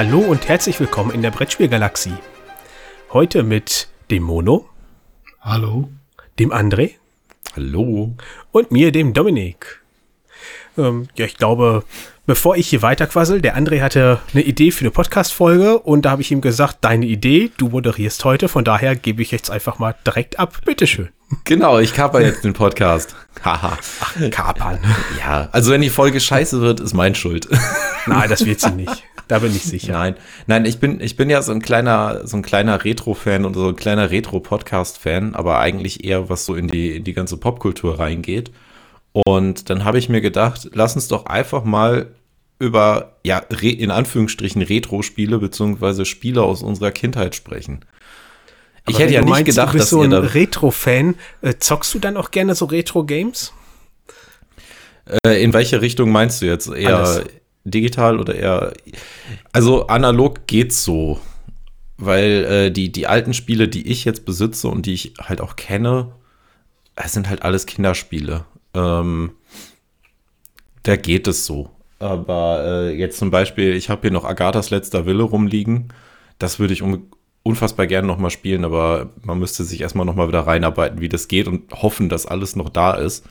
Hallo und herzlich willkommen in der Brettspielgalaxie. Heute mit dem Mono. Hallo. Dem André. Hallo. Und mir, dem Dominik. Ähm, ja, ich glaube, bevor ich hier weiterquassel, der André hatte eine Idee für eine Podcast-Folge und da habe ich ihm gesagt, deine Idee, du moderierst heute, von daher gebe ich jetzt einfach mal direkt ab. Bitteschön. Genau, ich kaper jetzt den Podcast. Haha. Ach, kapern. Ja, also wenn die Folge scheiße wird, ist mein Schuld. Nein, das wird sie nicht. Da bin ich sicher. Nein, nein, ich bin, ich bin ja so ein kleiner, so ein kleiner Retro-Fan und so ein kleiner Retro-Podcast-Fan, aber eigentlich eher was so in die, in die ganze Popkultur reingeht. Und dann habe ich mir gedacht, lass uns doch einfach mal über, ja, in Anführungsstrichen Retro-Spiele beziehungsweise Spiele aus unserer Kindheit sprechen. Ich hätte ja nicht meinst, gedacht, du bist dass so ein Retro-Fan. Äh, zockst du dann auch gerne so Retro-Games? Äh, in welche Richtung meinst du jetzt? Eher Alles. Digital oder eher. Also analog geht's so. Weil äh, die, die alten Spiele, die ich jetzt besitze und die ich halt auch kenne, das sind halt alles Kinderspiele. Ähm, da geht es so. Aber äh, jetzt zum Beispiel, ich habe hier noch Agathas letzter Wille rumliegen. Das würde ich um, unfassbar gerne nochmal spielen, aber man müsste sich erstmal nochmal wieder reinarbeiten, wie das geht und hoffen, dass alles noch da ist.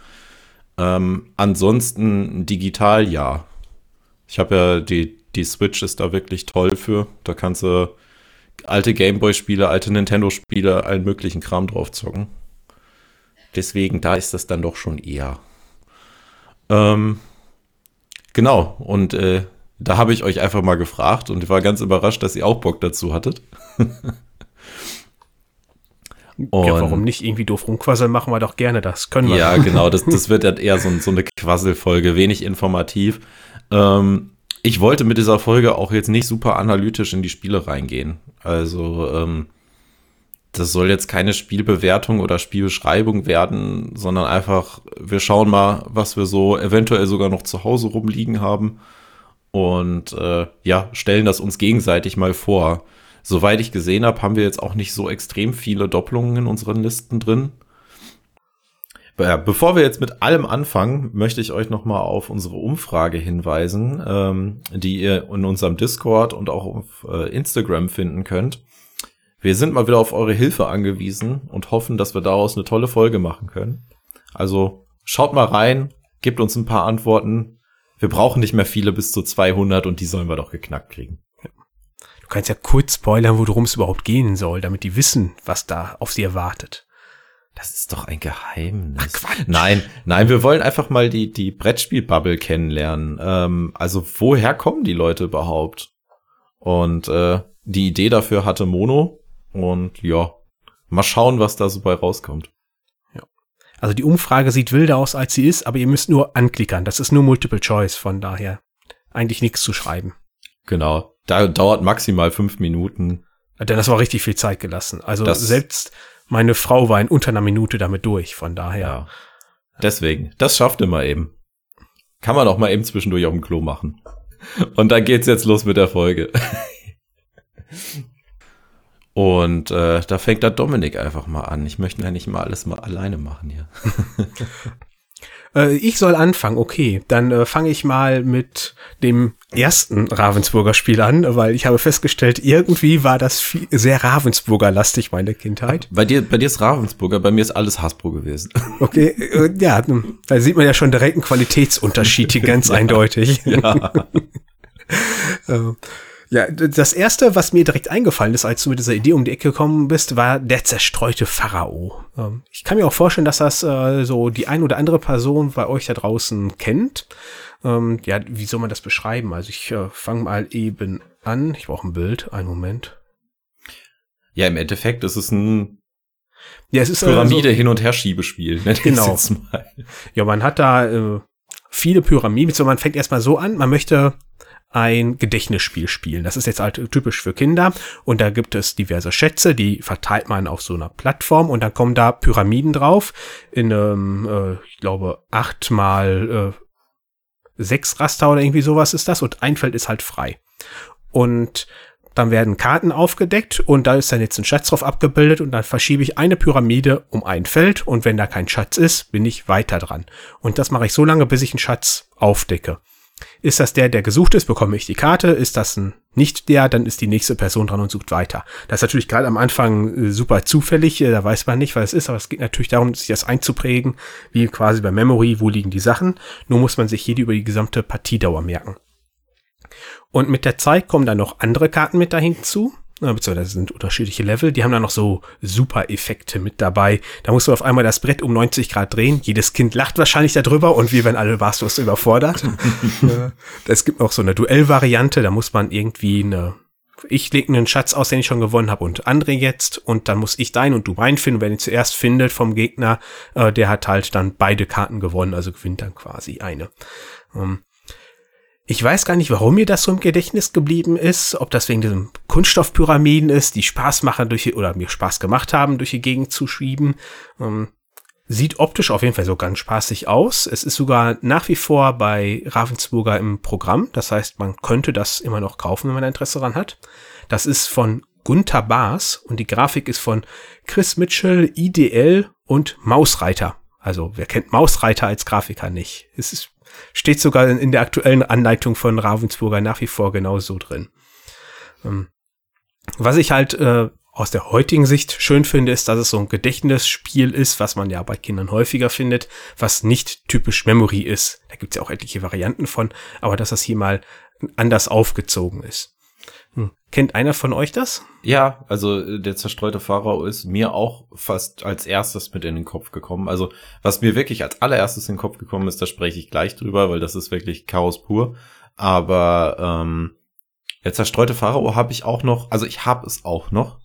Ähm, ansonsten digital ja. Ich habe ja die, die Switch ist da wirklich toll für. Da kannst du alte Gameboy-Spiele, alte Nintendo-Spiele, allen möglichen Kram drauf zocken. Deswegen, da ist das dann doch schon eher. Ähm, genau, und äh, da habe ich euch einfach mal gefragt und ich war ganz überrascht, dass ihr auch Bock dazu hattet. ja, warum nicht? Irgendwie doof rumquasseln machen wir doch gerne, das können wir. Ja, genau, das, das wird halt eher so, so eine Quasselfolge, wenig informativ. Ähm, ich wollte mit dieser Folge auch jetzt nicht super analytisch in die Spiele reingehen. Also, ähm, das soll jetzt keine Spielbewertung oder Spielbeschreibung werden, sondern einfach, wir schauen mal, was wir so eventuell sogar noch zu Hause rumliegen haben und äh, ja, stellen das uns gegenseitig mal vor. Soweit ich gesehen habe, haben wir jetzt auch nicht so extrem viele Doppelungen in unseren Listen drin. Bevor wir jetzt mit allem anfangen, möchte ich euch nochmal auf unsere Umfrage hinweisen, ähm, die ihr in unserem Discord und auch auf äh, Instagram finden könnt. Wir sind mal wieder auf eure Hilfe angewiesen und hoffen, dass wir daraus eine tolle Folge machen können. Also schaut mal rein, gebt uns ein paar Antworten, wir brauchen nicht mehr viele bis zu 200 und die sollen wir doch geknackt kriegen. Du kannst ja kurz spoilern, worum es überhaupt gehen soll, damit die wissen, was da auf sie erwartet. Das ist doch ein Geheimnis. Ach. Nein, nein, wir wollen einfach mal die, die Brettspielbubble kennenlernen. Ähm, also, woher kommen die Leute überhaupt? Und äh, die Idee dafür hatte Mono. Und ja, mal schauen, was da so bei rauskommt. Also die Umfrage sieht wilder aus, als sie ist, aber ihr müsst nur anklickern. Das ist nur Multiple Choice, von daher eigentlich nichts zu schreiben. Genau. Da dauert maximal fünf Minuten. Denn das war richtig viel Zeit gelassen. Also das selbst meine Frau war in unter einer Minute damit durch, von daher. Ja. Deswegen, das schafft immer eben. Kann man auch mal eben zwischendurch auf dem Klo machen. Und dann geht's jetzt los mit der Folge. Und äh, da fängt da Dominik einfach mal an. Ich möchte ja nicht mal alles mal alleine machen hier. äh, ich soll anfangen, okay. Dann äh, fange ich mal mit dem ersten Ravensburger Spiel an, weil ich habe festgestellt, irgendwie war das viel, sehr Ravensburger-lastig, meine Kindheit. Bei dir, bei dir ist Ravensburger, bei mir ist alles Hasbro gewesen. Okay, äh, ja, da sieht man ja schon direkt einen Qualitätsunterschied hier ganz eindeutig. Ja. äh, ja, das erste, was mir direkt eingefallen ist, als du mit dieser Idee um die Ecke gekommen bist, war der zerstreute Pharao. Ähm, ich kann mir auch vorstellen, dass das äh, so die ein oder andere Person bei euch da draußen kennt. Ähm, ja, wie soll man das beschreiben? Also ich äh, fange mal eben an. Ich brauche ein Bild. Einen Moment. Ja, im Endeffekt ist es ein ja, es ist Pyramide also, hin und her Schiebespiel. Genau. Ja, man hat da äh, viele Pyramiden. So, man fängt erstmal so an. Man möchte ein Gedächtnisspiel spielen. Das ist jetzt halt typisch für Kinder und da gibt es diverse Schätze, die verteilt man auf so einer Plattform und dann kommen da Pyramiden drauf in einem, äh, ich glaube, acht mal äh, sechs Raster oder irgendwie sowas ist das und ein Feld ist halt frei. Und dann werden Karten aufgedeckt und da ist dann jetzt ein Schatz drauf abgebildet und dann verschiebe ich eine Pyramide um ein Feld und wenn da kein Schatz ist, bin ich weiter dran. Und das mache ich so lange, bis ich einen Schatz aufdecke. Ist das der, der gesucht ist, bekomme ich die Karte. Ist das ein nicht der, dann ist die nächste Person dran und sucht weiter. Das ist natürlich gerade am Anfang äh, super zufällig, äh, da weiß man nicht, was es ist, aber es geht natürlich darum, sich das einzuprägen, wie quasi bei Memory, wo liegen die Sachen. Nur muss man sich hier über die gesamte Partiedauer merken. Und mit der Zeit kommen dann noch andere Karten mit dahin zu beziehungsweise sind unterschiedliche Level, die haben dann noch so Super-Effekte mit dabei. Da musst du auf einmal das Brett um 90 Grad drehen. Jedes Kind lacht wahrscheinlich darüber und wir werden alle warstlos überfordert. es gibt noch so eine Duell-Variante, da muss man irgendwie eine ich lege einen Schatz aus, den ich schon gewonnen habe und andere jetzt und dann muss ich deinen und du meinen finden. Wer ihn zuerst findet vom Gegner, äh, der hat halt dann beide Karten gewonnen, also gewinnt dann quasi eine. Ähm, ich weiß gar nicht, warum mir das so im Gedächtnis geblieben ist, ob das wegen diesem Kunststoffpyramiden ist, die Spaß machen durch oder mir Spaß gemacht haben, durch die Gegend zu schieben. Ähm, sieht optisch auf jeden Fall so ganz spaßig aus. Es ist sogar nach wie vor bei Ravensburger im Programm. Das heißt, man könnte das immer noch kaufen, wenn man Interesse daran hat. Das ist von Gunther Baas und die Grafik ist von Chris Mitchell, IDL und Mausreiter. Also, wer kennt Mausreiter als Grafiker nicht? Es ist Steht sogar in, der aktuellen Anleitung von Ravensburger nach wie vor genauso drin. Ähm, was ich halt äh, aus der heutigen Sicht schön finde, ist, dass es so ein Gedächtnisspiel ist, was man ja bei Kindern häufiger findet, was nicht typisch Memory ist. Da gibt's ja auch etliche Varianten von, aber dass das hier mal anders aufgezogen ist. Hm. Kennt einer von euch das? Ja, also äh, der zerstreute Pharao ist mir auch fast als erstes mit in den Kopf gekommen. Also was mir wirklich als allererstes in den Kopf gekommen ist, da spreche ich gleich drüber, weil das ist wirklich Chaos pur. Aber ähm, der zerstreute Pharao habe ich auch noch, also ich habe es auch noch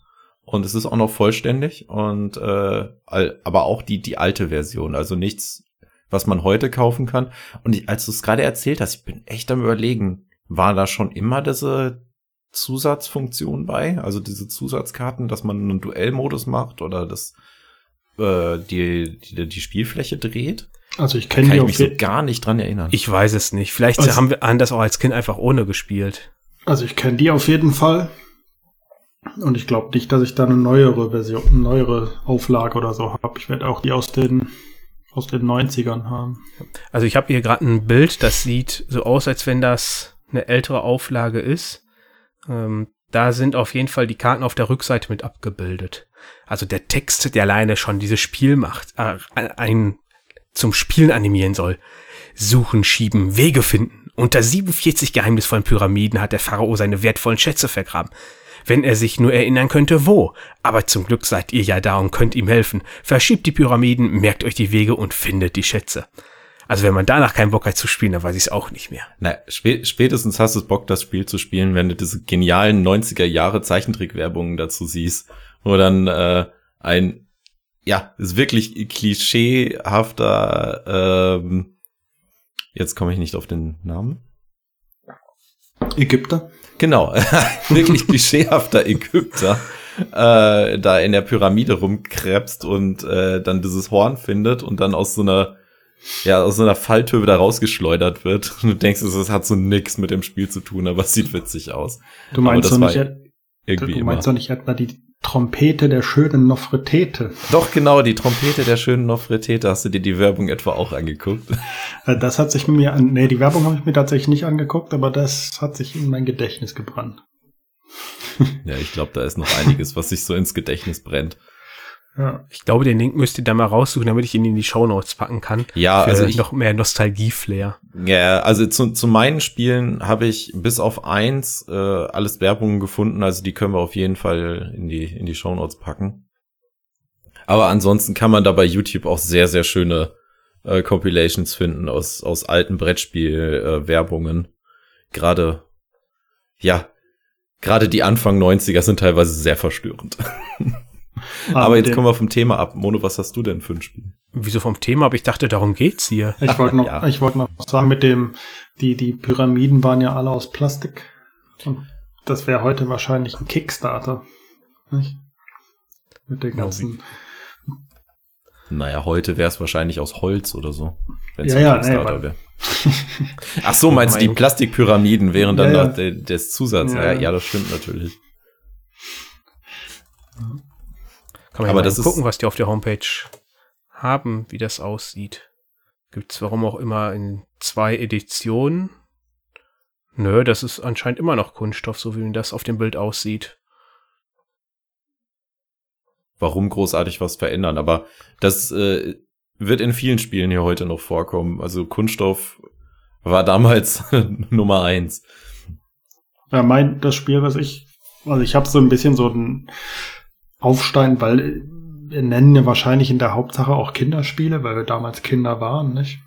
und es ist auch noch vollständig und äh, aber auch die die alte Version, also nichts, was man heute kaufen kann. Und ich, als du es gerade erzählt hast, ich bin echt am überlegen, war da schon immer diese Zusatzfunktion bei, also diese Zusatzkarten, dass man einen Duellmodus macht oder das äh, die, die die Spielfläche dreht. Also ich kenne die ich mich so gar nicht dran erinnern. Ich weiß es nicht. Vielleicht also, haben wir das auch als Kind einfach ohne gespielt. Also ich kenne die auf jeden Fall. Und ich glaube nicht, dass ich da eine neuere Version, eine neuere Auflage oder so habe. Ich werde auch die aus den aus den 90ern haben. Also ich habe hier gerade ein Bild, das sieht so aus, als wenn das eine ältere Auflage ist. Ähm, da sind auf jeden Fall die Karten auf der Rückseite mit abgebildet. Also der Text, der alleine schon dieses Spiel macht, äh, ein zum Spielen animieren soll. Suchen, schieben, Wege finden. Unter 47 geheimnisvollen Pyramiden hat der Pharao seine wertvollen Schätze vergraben. Wenn er sich nur erinnern könnte, wo. Aber zum Glück seid ihr ja da und könnt ihm helfen. Verschiebt die Pyramiden, merkt euch die Wege und findet die Schätze. Also wenn man danach keinen Bock hat zu spielen, dann weiß ich es auch nicht mehr. Na, spätestens hast du Bock, das Spiel zu spielen, wenn du diese genialen 90er Jahre Zeichentrickwerbungen dazu siehst, wo dann äh, ein, ja, ist wirklich klischeehafter, ähm, jetzt komme ich nicht auf den Namen. Ägypter? Genau, wirklich klischeehafter Ägypter äh, da in der Pyramide rumkrebst und äh, dann dieses Horn findet und dann aus so einer ja, aus so einer Falltür wieder rausgeschleudert wird. Und du denkst, es hat so nix mit dem Spiel zu tun, aber es sieht witzig aus. Du meinst doch nicht, irgendwie du meinst doch nicht etwa die Trompete der schönen Nofretete. Doch, genau, die Trompete der schönen Nofretete. Hast du dir die Werbung etwa auch angeguckt? Äh, das hat sich mir an, nee, die Werbung habe ich mir tatsächlich nicht angeguckt, aber das hat sich in mein Gedächtnis gebrannt. ja, ich glaube, da ist noch einiges, was sich so ins Gedächtnis brennt. Ja. Ich glaube, den Link müsst ihr da mal raussuchen, damit ich ihn in die Show Notes packen kann. Ja, also ich, noch mehr Nostalgie-Flair. Ja, also zu, zu meinen Spielen habe ich bis auf eins äh, alles Werbungen gefunden, also die können wir auf jeden Fall in die in die Show Notes packen. Aber ansonsten kann man da bei YouTube auch sehr sehr schöne äh, Compilations finden aus aus alten Brettspiel-Werbungen. Äh, gerade ja, gerade die Anfang 90er sind teilweise sehr verstörend. Aber jetzt kommen wir vom Thema ab. Mono, was hast du denn für ein Spiel? Wieso vom Thema? Aber ich dachte, darum geht's hier. Ich wollte noch, ja. ich wollte noch sagen, mit dem, die, die Pyramiden waren ja alle aus Plastik. Und das wäre heute wahrscheinlich ein Kickstarter. Nicht? Mit den ganzen. Naja, heute wäre es wahrscheinlich aus Holz oder so. Wenn es ja, ein Kickstarter nee, wäre. Ach so, meinst du, die Plastikpyramiden wären dann ja, ja. des Zusatz? Ja, ja, das stimmt natürlich. Kann man Aber ja das gucken, was die auf der Homepage haben, wie das aussieht. Gibt's warum auch immer in zwei Editionen. Nö, das ist anscheinend immer noch Kunststoff, so wie das auf dem Bild aussieht. Warum großartig was verändern? Aber das äh, wird in vielen Spielen hier heute noch vorkommen. Also Kunststoff war damals Nummer eins. Ja, mein, das Spiel, was ich, also ich habe so ein bisschen so einen Aufstein, weil wir nennen ja wahrscheinlich in der Hauptsache auch Kinderspiele, weil wir damals Kinder waren, nicht?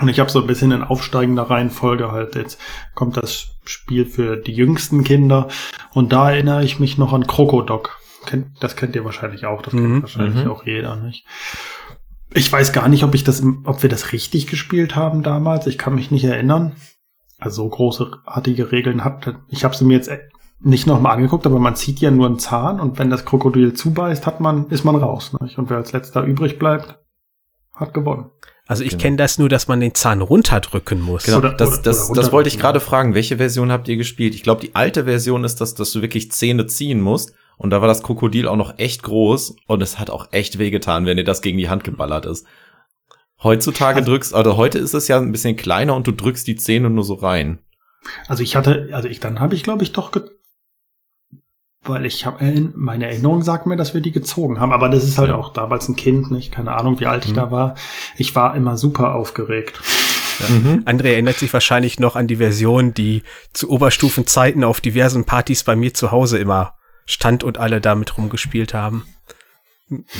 Und ich habe so ein bisschen in aufsteigender Reihenfolge halt, jetzt kommt das Spiel für die jüngsten Kinder und da erinnere ich mich noch an Krokodok. Das kennt ihr wahrscheinlich auch, das kennt Mhm, wahrscheinlich mhm. auch jeder, nicht? Ich weiß gar nicht, ob ich das, ob wir das richtig gespielt haben damals. Ich kann mich nicht erinnern. Also so großartige Regeln habt. Ich habe sie mir jetzt nicht nochmal angeguckt, aber man zieht ja nur einen Zahn und wenn das Krokodil zubeißt, hat man, ist man raus. Nicht? Und wer als letzter übrig bleibt, hat gewonnen. Also ich Genau. kenne das nur, dass man den Zahn runterdrücken muss. Genau, Oder- das, das, oder das wollte ich gerade fragen. Welche Version habt ihr gespielt? Ich glaube, die alte Version ist das, dass du wirklich Zähne ziehen musst. Und da war das Krokodil auch noch echt groß. Und es hat auch echt wehgetan, wenn dir das gegen die Hand geballert ist. Heutzutage Also- drückst, also heute ist es ja ein bisschen kleiner und du drückst die Zähne nur so rein. Also ich hatte, also ich, dann habe ich glaube ich doch, weil ich habe, meine Erinnerung sagt mir, dass wir die gezogen haben, aber das ist halt Ja. auch damals ein Kind, nicht? Keine Ahnung, wie alt ich Mhm. da war. Ich war immer super aufgeregt. Mhm. André erinnert sich wahrscheinlich noch an die Version, die zu Oberstufenzeiten auf diversen Partys bei mir zu Hause immer stand und alle damit rumgespielt haben.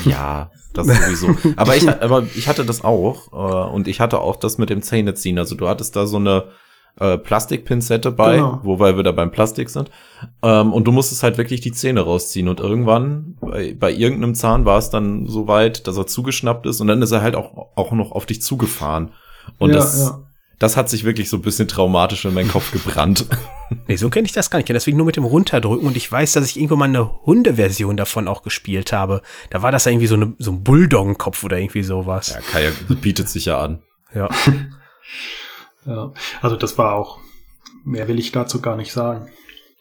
Ja, das sowieso. aber ich, aber ich hatte das auch äh, und ich hatte auch das mit dem Zähneziehen. Also du hattest da so eine äh, Plastikpinzette bei, Genau. wobei wir da beim Plastik sind. Ähm, und du musstest halt wirklich die Zähne rausziehen. Und irgendwann bei, bei irgendeinem Zahn war es dann so weit, dass er zugeschnappt ist und dann ist er halt auch, auch noch auf dich zugefahren. Und Ja, das, ja. das hat sich wirklich so ein bisschen traumatisch in meinen Kopf gebrannt. Nee, so kenne ich das gar nicht. Deswegen nur mit dem Runterdrücken und ich weiß, dass ich irgendwo mal eine Hundeversion davon auch gespielt habe. Da war das irgendwie so, eine, so ein Bulldoggenkopf oder irgendwie sowas. ja, Kaya bietet sich ja an. Ja. Ja, also das war auch, mehr will ich dazu gar nicht sagen.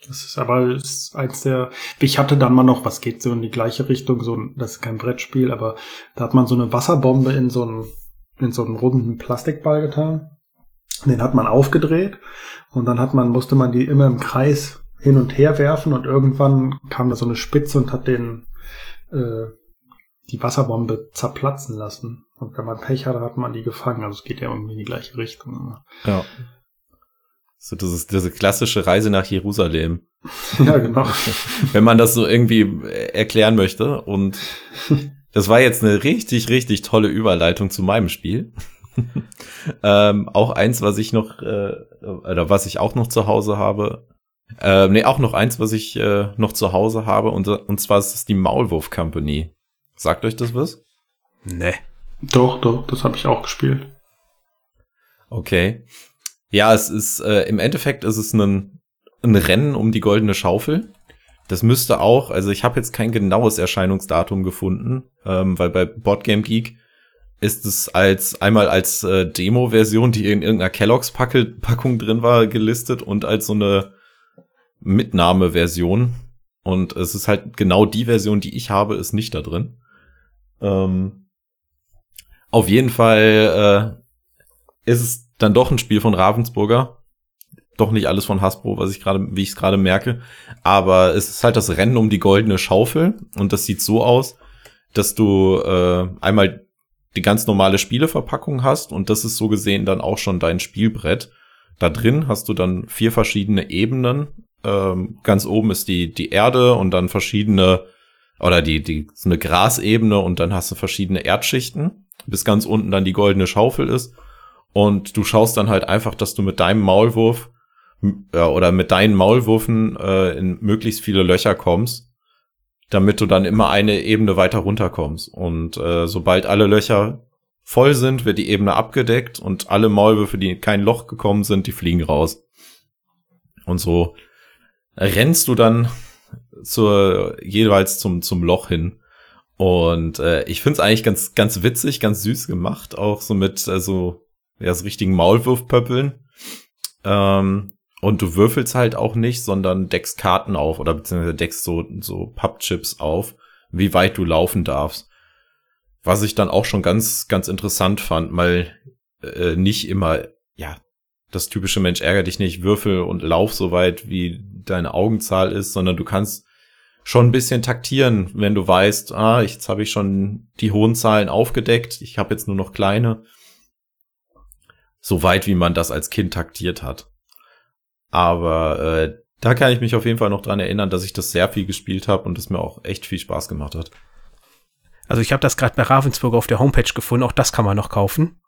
Das ist aber ist eins der, ich hatte dann mal noch, was geht so in die gleiche Richtung, so das ist kein Brettspiel, aber da hat man so eine Wasserbombe in so einen, in so einen runden Plastikball getan. Den hat man aufgedreht und dann hat man, musste man die immer im Kreis hin und her werfen und irgendwann kam da so eine Spitze und hat den, äh, die Wasserbombe zerplatzen lassen. Und wenn man Pech hatte, hat man die gefangen. Also es geht ja irgendwie in die gleiche Richtung. Ja. So, das ist diese klassische Reise nach Jerusalem. ja, genau. wenn man das so irgendwie äh, erklären möchte. Und das war jetzt eine richtig, richtig tolle Überleitung zu meinem Spiel. ähm, auch eins, was ich noch, äh, oder was ich auch noch zu Hause habe. Äh, nee, auch noch eins, was ich äh, noch zu Hause habe. Und, und zwar ist es die Maulwurf Company. Sagt euch das was? Ne. Doch, doch, das habe ich auch gespielt. Okay. Ja, es ist, äh, im Endeffekt ist es ein, ein Rennen um die goldene Schaufel. Das müsste auch, also ich habe jetzt kein genaues Erscheinungsdatum gefunden, ähm, weil bei Boardgame Geek ist es als einmal als äh, Demo-Version, die in irgendeiner Kelloggs Packung drin war, gelistet und als so eine Mitnahme-Version. Und es ist halt genau die Version, die ich habe, ist nicht da drin. Ähm, auf jeden Fall äh, ist es dann doch ein Spiel von Ravensburger. Doch nicht alles von Hasbro, was ich gerade, wie ich es gerade merke. Aber es ist halt das Rennen um die goldene Schaufel. Und das sieht so aus, dass du äh, einmal die ganz normale Spieleverpackung hast und das ist so gesehen dann auch schon dein Spielbrett. Da drin hast du dann vier verschiedene Ebenen. Ähm, ganz oben ist die, die Erde und dann verschiedene, oder die, die, so eine Grasebene und dann hast du verschiedene Erdschichten, bis ganz unten dann die goldene Schaufel ist. Und du schaust dann halt einfach, dass du mit deinem Maulwurf ja, oder mit deinen Maulwürfen äh, in möglichst viele Löcher kommst, damit du dann immer eine Ebene weiter runterkommst. Und äh, sobald alle Löcher voll sind, wird die Ebene abgedeckt und alle Maulwürfe, die in kein Loch gekommen sind, die fliegen raus. Und so rennst du dann zur, jeweils zum, zum Loch hin. Und äh, ich find's eigentlich ganz, ganz witzig, ganz süß gemacht, auch so mit äh, so, ja, so richtigen Maulwurfpöppeln. Ähm, und du würfelst halt auch nicht, sondern deckst Karten auf oder beziehungsweise deckst so, so Pappchips auf, wie weit du laufen darfst. Was ich dann auch schon ganz, ganz interessant fand, weil äh, nicht immer, ja, das typische Mensch ärger dich nicht, würfel und lauf so weit, wie deine Augenzahl ist, sondern du kannst schon ein bisschen taktieren, wenn du weißt, ah, jetzt habe ich schon die hohen Zahlen aufgedeckt, ich habe jetzt nur noch kleine. So weit, wie man das als Kind taktiert hat. Aber äh, da kann ich mich auf jeden Fall noch dran erinnern, dass ich das sehr viel gespielt habe und es mir auch echt viel Spaß gemacht hat. Also ich habe das gerade bei Ravensburg auf der Homepage gefunden, auch das kann man noch kaufen.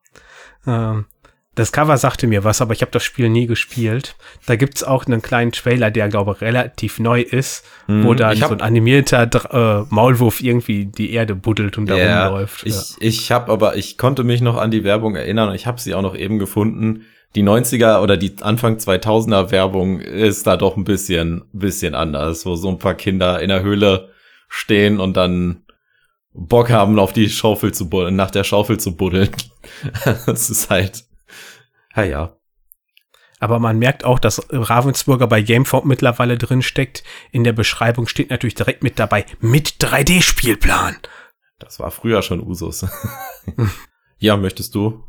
Ähm, das Cover sagte mir was, aber ich habe das Spiel nie gespielt. Da gibt's auch einen kleinen Trailer, der, glaube ich, relativ neu ist, mm, wo dann so ein animierter äh, Maulwurf irgendwie die Erde buddelt und da yeah, rumläuft. Ich, ja. ich habe aber, ich konnte mich noch an die Werbung erinnern und ich habe sie auch noch eben gefunden. Die 90er oder die Anfang 2000er Werbung ist da doch ein bisschen, bisschen anders, wo so ein paar Kinder in der Höhle stehen und dann Bock haben, auf die Schaufel zu buddeln, nach der Schaufel zu buddeln. das ist halt, ja, ja. Aber man merkt auch, dass Ravensburger bei Gameform mittlerweile drin steckt. In der Beschreibung steht natürlich direkt mit dabei, mit 3D-Spielplan. Das war früher schon Usus. ja, möchtest du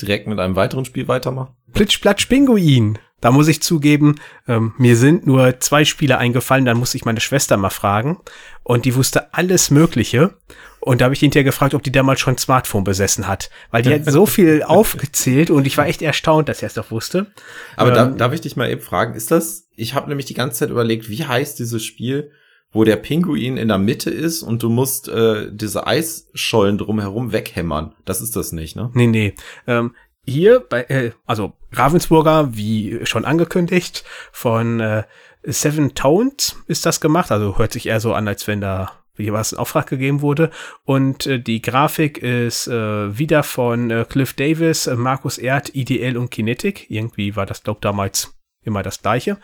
direkt mit einem weiteren Spiel weitermachen? Plitsch, Platsch, Pinguin. Da muss ich zugeben, ähm, mir sind nur zwei Spiele eingefallen, dann musste ich meine Schwester mal fragen. Und die wusste alles Mögliche. Und da habe ich hinterher gefragt, ob die damals schon ein Smartphone besessen hat. Weil die hat so viel aufgezählt und ich war echt erstaunt, dass er es doch wusste. Aber ähm, da, darf ich dich mal eben fragen, ist das, ich habe nämlich die ganze Zeit überlegt, wie heißt dieses Spiel, wo der Pinguin in der Mitte ist und du musst äh, diese Eisschollen drumherum weghämmern. Das ist das nicht, ne? Nee, nee. Ähm, hier bei, äh, also Ravensburger, wie schon angekündigt, von äh, Seven Tones ist das gemacht. Also hört sich eher so an, als wenn da wie was in Auftrag gegeben wurde. Und äh, die Grafik ist äh, wieder von äh, Cliff Davis, äh, Markus Erd, IDL und Kinetic. Irgendwie war das, glaub damals immer das gleiche.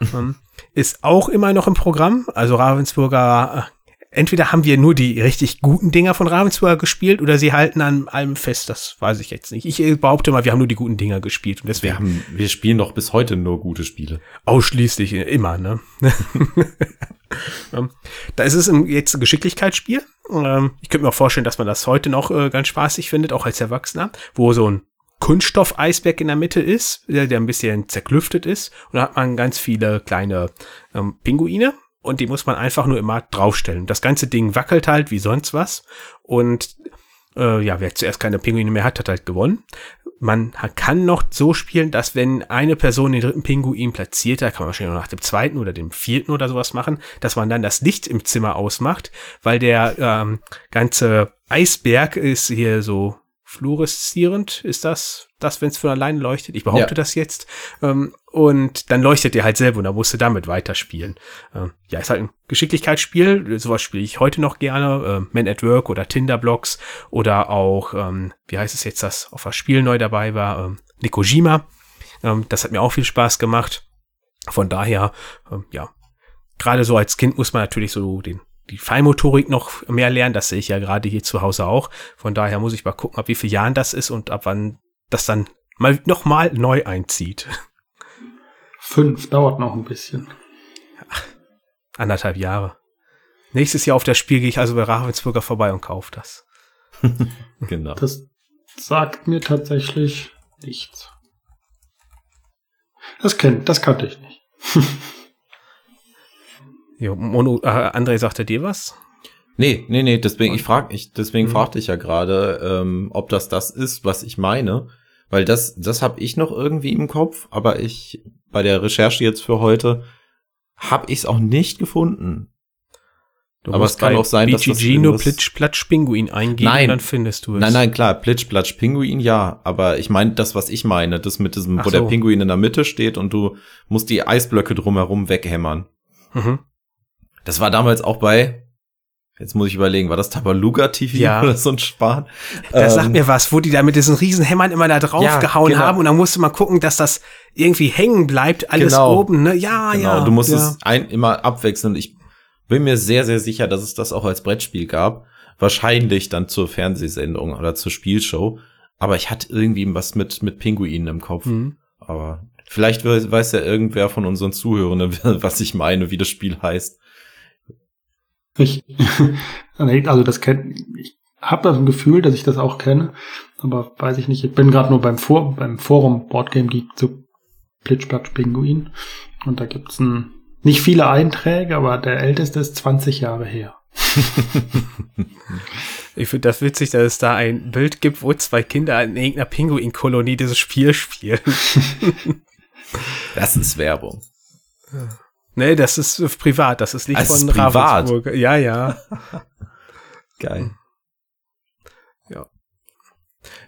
ähm, ist auch immer noch im Programm. Also Ravensburger entweder haben wir nur die richtig guten Dinger von Ravensburger gespielt oder sie halten an allem fest. Das weiß ich jetzt nicht. Ich behaupte mal, wir haben nur die guten Dinger gespielt und deswegen. Wir, haben, wir spielen doch bis heute nur gute Spiele. Ausschließlich immer, ne? Ähm, da ist es jetzt ein Geschicklichkeitsspiel. Ähm, ich könnte mir auch vorstellen, dass man das heute noch äh, ganz spaßig findet, auch als Erwachsener, wo so ein Kunststoff-Eisberg in der Mitte ist, der, der ein bisschen zerklüftet ist. Und da hat man ganz viele kleine ähm, Pinguine und die muss man einfach nur immer draufstellen. Das ganze Ding wackelt halt wie sonst was und äh, ja, wer zuerst keine Pinguine mehr hat, hat halt gewonnen. Man kann noch so spielen, dass wenn eine Person den dritten Pinguin platziert, da kann man wahrscheinlich noch nach dem zweiten oder dem vierten oder sowas machen, dass man dann das Licht im Zimmer ausmacht, weil der ähm, ganze Eisberg ist hier so fluoreszierend ist das, das, wenn es von alleine leuchtet. Ich behaupte ja. das jetzt. Ähm, und dann leuchtet der halt selber und da musst du damit weiterspielen. Ähm, ja, ist halt ein Geschicklichkeitsspiel. Sowas spiele ich heute noch gerne. Äh, Man at Work oder Tinderblocks oder auch, ähm, wie heißt es jetzt, das auf das Spiel neu dabei war, ähm, Nikojima. Ähm, das hat mir auch viel Spaß gemacht. Von daher, ähm, ja, gerade so als Kind muss man natürlich so den die Feinmotorik noch mehr lernen. Das sehe ich ja gerade hier zu Hause auch. Von daher muss ich mal gucken, ab wie viel Jahren das ist und ab wann das dann mal nochmal neu einzieht. Fünf dauert noch ein bisschen. Ach, anderthalb Jahre. Nächstes Jahr auf das Spiel gehe ich also bei Ravensburger vorbei und kaufe das. genau. Das sagt mir tatsächlich nichts. Das kennt, das kannte ich nicht. Jo, Mono, äh, André sagte dir was? Nee, nee, nee, deswegen, ich frag, ich, deswegen mhm. fragte ich ja gerade, ähm, ob das das ist, was ich meine. Weil das, das habe ich noch irgendwie im Kopf, aber ich, bei der Recherche jetzt für heute, habe ich es auch nicht gefunden. Du aber es kann auch sein, BGG dass das nur Plitsch Platsch Pinguin eingeben nein, dann findest du es. Nein, nein, klar, Plitsch Platsch Pinguin ja, aber ich meine das, was ich meine, das mit diesem, Ach wo so. der Pinguin in der Mitte steht und du musst die Eisblöcke drumherum weghämmern. Mhm. Das war damals auch bei, jetzt muss ich überlegen, war das Tabaluga TV ja. oder so ein Spahn? Das ähm, sagt mir was, wo die da mit diesen riesen Hämmern immer da drauf ja, gehauen genau. haben und dann musste man gucken, dass das irgendwie hängen bleibt, alles genau. oben, ne? Ja, genau. ja. Du musstest ja. ein, immer abwechseln. Ich bin mir sehr, sehr sicher, dass es das auch als Brettspiel gab. Wahrscheinlich dann zur Fernsehsendung oder zur Spielshow. Aber ich hatte irgendwie was mit, mit Pinguinen im Kopf. Mhm. Aber vielleicht weiß ja irgendwer von unseren Zuhörenden, was ich meine, wie das Spiel heißt. Ich, also das kennt, ich habe das ein Gefühl, dass ich das auch kenne, aber weiß ich nicht. Ich bin gerade nur beim, For beim Forum Boardgame Geek zu Plitschplatsch Pinguin und da gibt's ein, nicht viele Einträge, aber der älteste ist 20 Jahre her. ich finde das witzig, dass es da ein Bild gibt, wo zwei Kinder in irgendeiner Pinguinkolonie dieses Spiel spielen. das ist Werbung. Nee, das ist äh, privat, das ist nicht also von ist privat. Ravensburg. Ja, ja. Geil. Ja.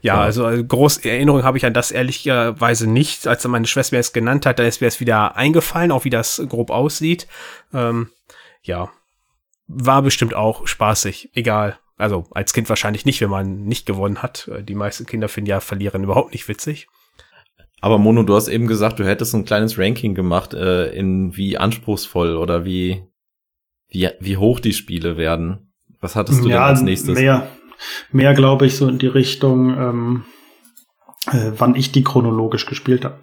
Ja, also, also große Erinnerung habe ich an das ehrlicherweise nicht. Als meine Schwester mir es genannt hat, da ist mir es wieder eingefallen, auch wie das grob aussieht. Ähm, ja, war bestimmt auch spaßig, egal. Also als Kind wahrscheinlich nicht, wenn man nicht gewonnen hat. Die meisten Kinder finden ja Verlieren überhaupt nicht witzig. Aber Mono, du hast eben gesagt, du hättest ein kleines Ranking gemacht, äh, in wie anspruchsvoll oder wie, wie, wie hoch die Spiele werden. Was hattest du ja, denn als nächstes? Mehr, mehr glaube ich, so in die Richtung, ähm, äh, wann ich die chronologisch gespielt habe.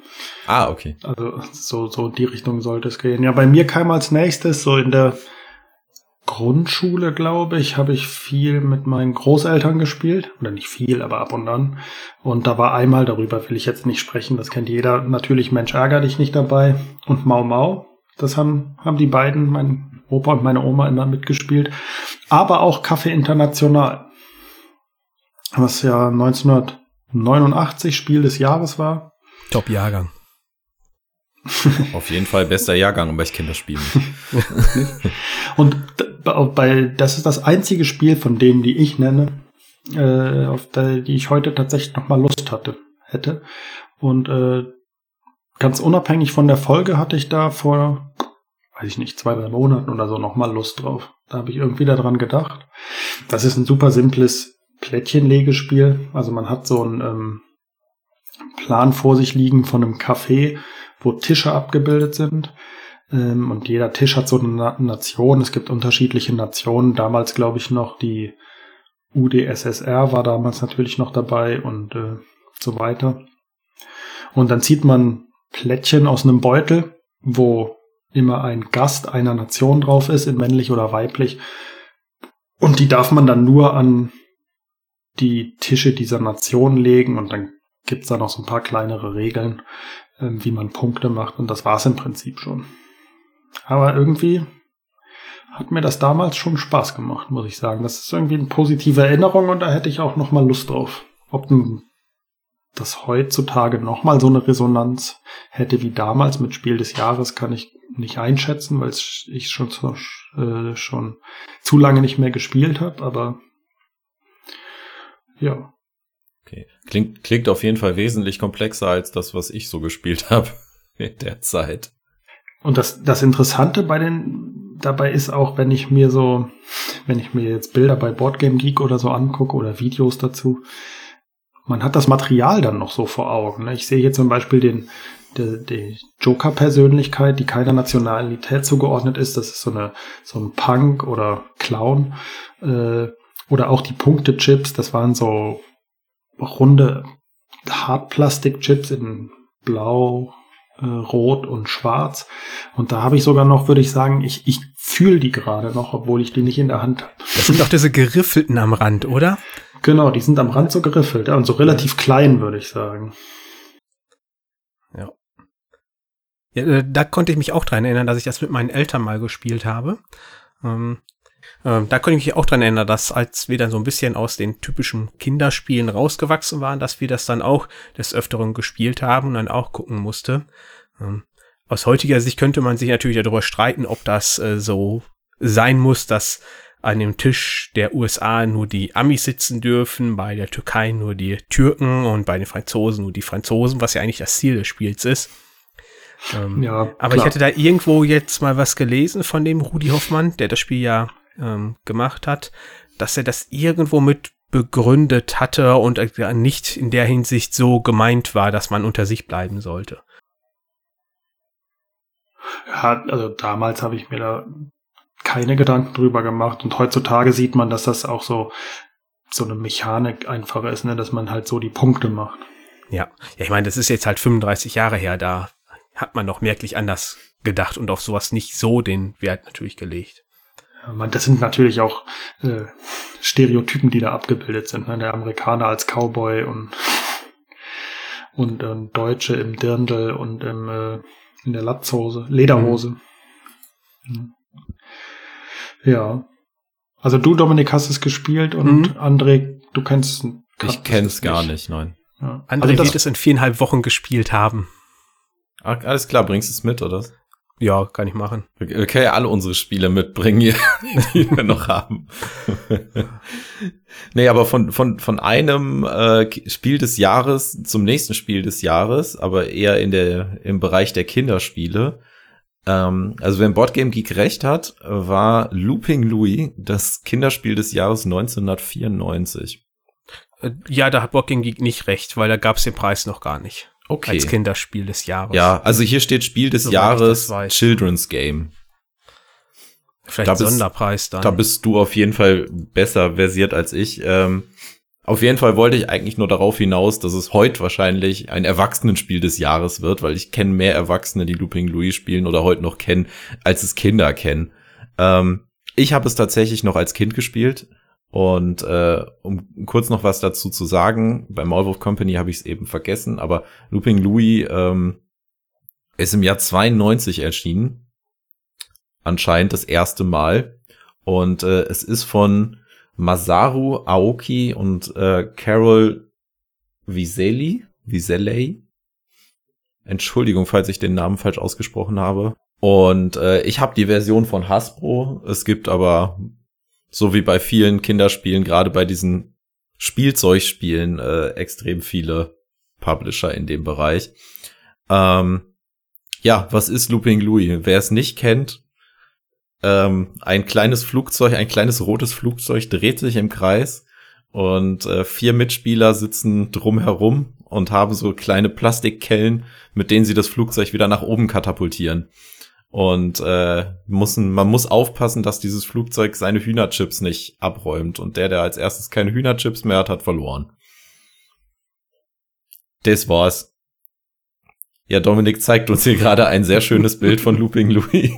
Ah, okay. Also so, so die Richtung sollte es gehen. Ja, bei mir kam als nächstes so in der Grundschule, glaube ich, habe ich viel mit meinen Großeltern gespielt. Oder nicht viel, aber ab und an. Und da war einmal, darüber will ich jetzt nicht sprechen, das kennt jeder, natürlich Mensch ärger dich nicht dabei. Und Mau Mau, das haben, haben die beiden, mein Opa und meine Oma immer mitgespielt. Aber auch Kaffee International. Was ja 1989 Spiel des Jahres war. Top-Jahrgang. Auf jeden Fall bester Jahrgang, aber ich kenne das Spiel nicht. Und bei, das ist das einzige Spiel von denen, die ich nenne, äh, auf der, die ich heute tatsächlich noch mal Lust hatte, hätte. Und äh, ganz unabhängig von der Folge hatte ich da vor, weiß ich nicht, zwei, drei Monaten oder so noch mal Lust drauf. Da habe ich irgendwie daran gedacht. Das ist ein super simples Plättchenlegespiel. Also man hat so einen ähm, Plan vor sich liegen von einem Café, wo Tische abgebildet sind. Ähm, und jeder Tisch hat so eine Nation. Es gibt unterschiedliche Nationen. Damals glaube ich noch die UdSSR war damals natürlich noch dabei und äh, so weiter. Und dann zieht man Plättchen aus einem Beutel, wo immer ein Gast einer Nation drauf ist, in männlich oder weiblich. Und die darf man dann nur an die Tische dieser Nation legen und dann gibt's da noch so ein paar kleinere Regeln, wie man Punkte macht und das war's im Prinzip schon. Aber irgendwie hat mir das damals schon Spaß gemacht, muss ich sagen. Das ist irgendwie eine positive Erinnerung und da hätte ich auch noch mal Lust drauf. Ob das heutzutage noch mal so eine Resonanz hätte wie damals mit Spiel des Jahres, kann ich nicht einschätzen, weil ich schon, zu, äh, schon zu lange nicht mehr gespielt habe. Aber ja. Okay. Klingt, klingt auf jeden Fall wesentlich komplexer als das, was ich so gespielt habe in der Zeit. Und das, das Interessante bei den, dabei ist auch, wenn ich mir so, wenn ich mir jetzt Bilder bei Boardgame Geek oder so angucke oder Videos dazu, man hat das Material dann noch so vor Augen. Ne? Ich sehe hier zum Beispiel den, die, die Joker-Persönlichkeit, die keiner Nationalität zugeordnet ist. Das ist so eine, so ein Punk oder Clown. Äh, oder auch die Punkte-Chips, das waren so runde Hartplastik-Chips in Blau, äh, Rot und Schwarz. Und da habe ich sogar noch, würde ich sagen, ich, ich fühle die gerade noch, obwohl ich die nicht in der Hand habe. Das sind doch diese geriffelten am Rand, oder? Genau, die sind am Rand so geriffelt ja, und so relativ klein, würde ich sagen. Ja. ja. Äh, da konnte ich mich auch dran erinnern, dass ich das mit meinen Eltern mal gespielt habe. Ähm, ähm, da konnte ich mich auch dran erinnern, dass als wir dann so ein bisschen aus den typischen Kinderspielen rausgewachsen waren, dass wir das dann auch des Öfteren gespielt haben und dann auch gucken musste. Ähm, aus heutiger Sicht könnte man sich natürlich darüber streiten, ob das äh, so sein muss, dass an dem Tisch der USA nur die Amis sitzen dürfen, bei der Türkei nur die Türken und bei den Franzosen nur die Franzosen, was ja eigentlich das Ziel des Spiels ist. Ähm, ja, aber klar. ich hatte da irgendwo jetzt mal was gelesen von dem Rudi Hoffmann, der das Spiel ja ähm, gemacht hat, dass er das irgendwo mit begründet hatte und äh, nicht in der Hinsicht so gemeint war, dass man unter sich bleiben sollte. Ja, also damals habe ich mir da keine Gedanken drüber gemacht und heutzutage sieht man, dass das auch so so eine Mechanik einfacher ist, ne, dass man halt so die Punkte macht. Ja, ja, ich meine, das ist jetzt halt 35 Jahre her, da hat man noch merklich anders gedacht und auf sowas nicht so den Wert natürlich gelegt. Das sind natürlich auch äh, Stereotypen, die da abgebildet sind. Ne? Der Amerikaner als Cowboy und und ähm, Deutsche im Dirndl und im, äh, in der Latzhose, Lederhose. Mhm. Ja. Also du, Dominik, hast es gespielt und mhm. André, du kennst Ich kenn's gar nicht, nein. Ja. André also wird es in viereinhalb Wochen gespielt haben. Alles klar, bringst du es mit, oder? Ja, kann ich machen. Okay, alle unsere Spiele mitbringen, hier, die wir noch haben. nee, aber von, von, von einem äh, Spiel des Jahres zum nächsten Spiel des Jahres, aber eher in der, im Bereich der Kinderspiele. Ähm, also wenn Boardgame Geek recht hat, war Looping Louis das Kinderspiel des Jahres 1994. Äh, ja, da hat Boardgame Geek nicht recht, weil da gab es den Preis noch gar nicht. Okay. Als Kinderspiel des Jahres. Ja, also hier steht Spiel des Soweit Jahres Children's Game. Vielleicht da Sonderpreis dann. Da bist du auf jeden Fall besser versiert als ich. Ähm, auf jeden Fall wollte ich eigentlich nur darauf hinaus, dass es heute wahrscheinlich ein Erwachsenenspiel des Jahres wird, weil ich kenne mehr Erwachsene, die Looping Louis spielen oder heute noch kennen, als es Kinder kennen. Ähm, ich habe es tatsächlich noch als Kind gespielt und äh, um kurz noch was dazu zu sagen, bei Maulwurf Company habe ich es eben vergessen, aber Looping Louis ähm, ist im Jahr 92 erschienen. Anscheinend das erste Mal. Und äh, es ist von Masaru Aoki und äh, Carol Viseli, Viseli. Entschuldigung, falls ich den Namen falsch ausgesprochen habe. Und äh, ich habe die Version von Hasbro. Es gibt aber so wie bei vielen Kinderspielen, gerade bei diesen Spielzeugspielen, äh, extrem viele Publisher in dem Bereich. Ähm, ja, was ist Looping Louis? Wer es nicht kennt, ähm, ein kleines Flugzeug, ein kleines rotes Flugzeug dreht sich im Kreis und äh, vier Mitspieler sitzen drumherum und haben so kleine Plastikkellen, mit denen sie das Flugzeug wieder nach oben katapultieren. Und äh, muss, man muss aufpassen, dass dieses Flugzeug seine Hühnerchips nicht abräumt. Und der, der als erstes keine Hühnerchips mehr hat, hat verloren. Das war's. Ja, Dominik zeigt uns hier gerade ein sehr schönes Bild von Looping Louis.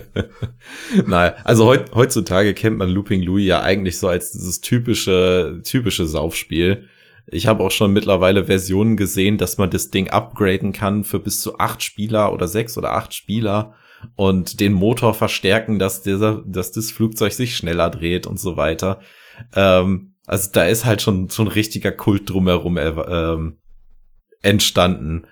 naja, also heut, heutzutage kennt man Looping Louis ja eigentlich so als dieses typische, typische Saufspiel. Ich habe auch schon mittlerweile Versionen gesehen, dass man das Ding upgraden kann für bis zu acht Spieler oder sechs oder acht Spieler und den Motor verstärken, dass dieser, dass das Flugzeug sich schneller dreht und so weiter. Ähm, also da ist halt schon so ein richtiger Kult drumherum äh, ähm, entstanden.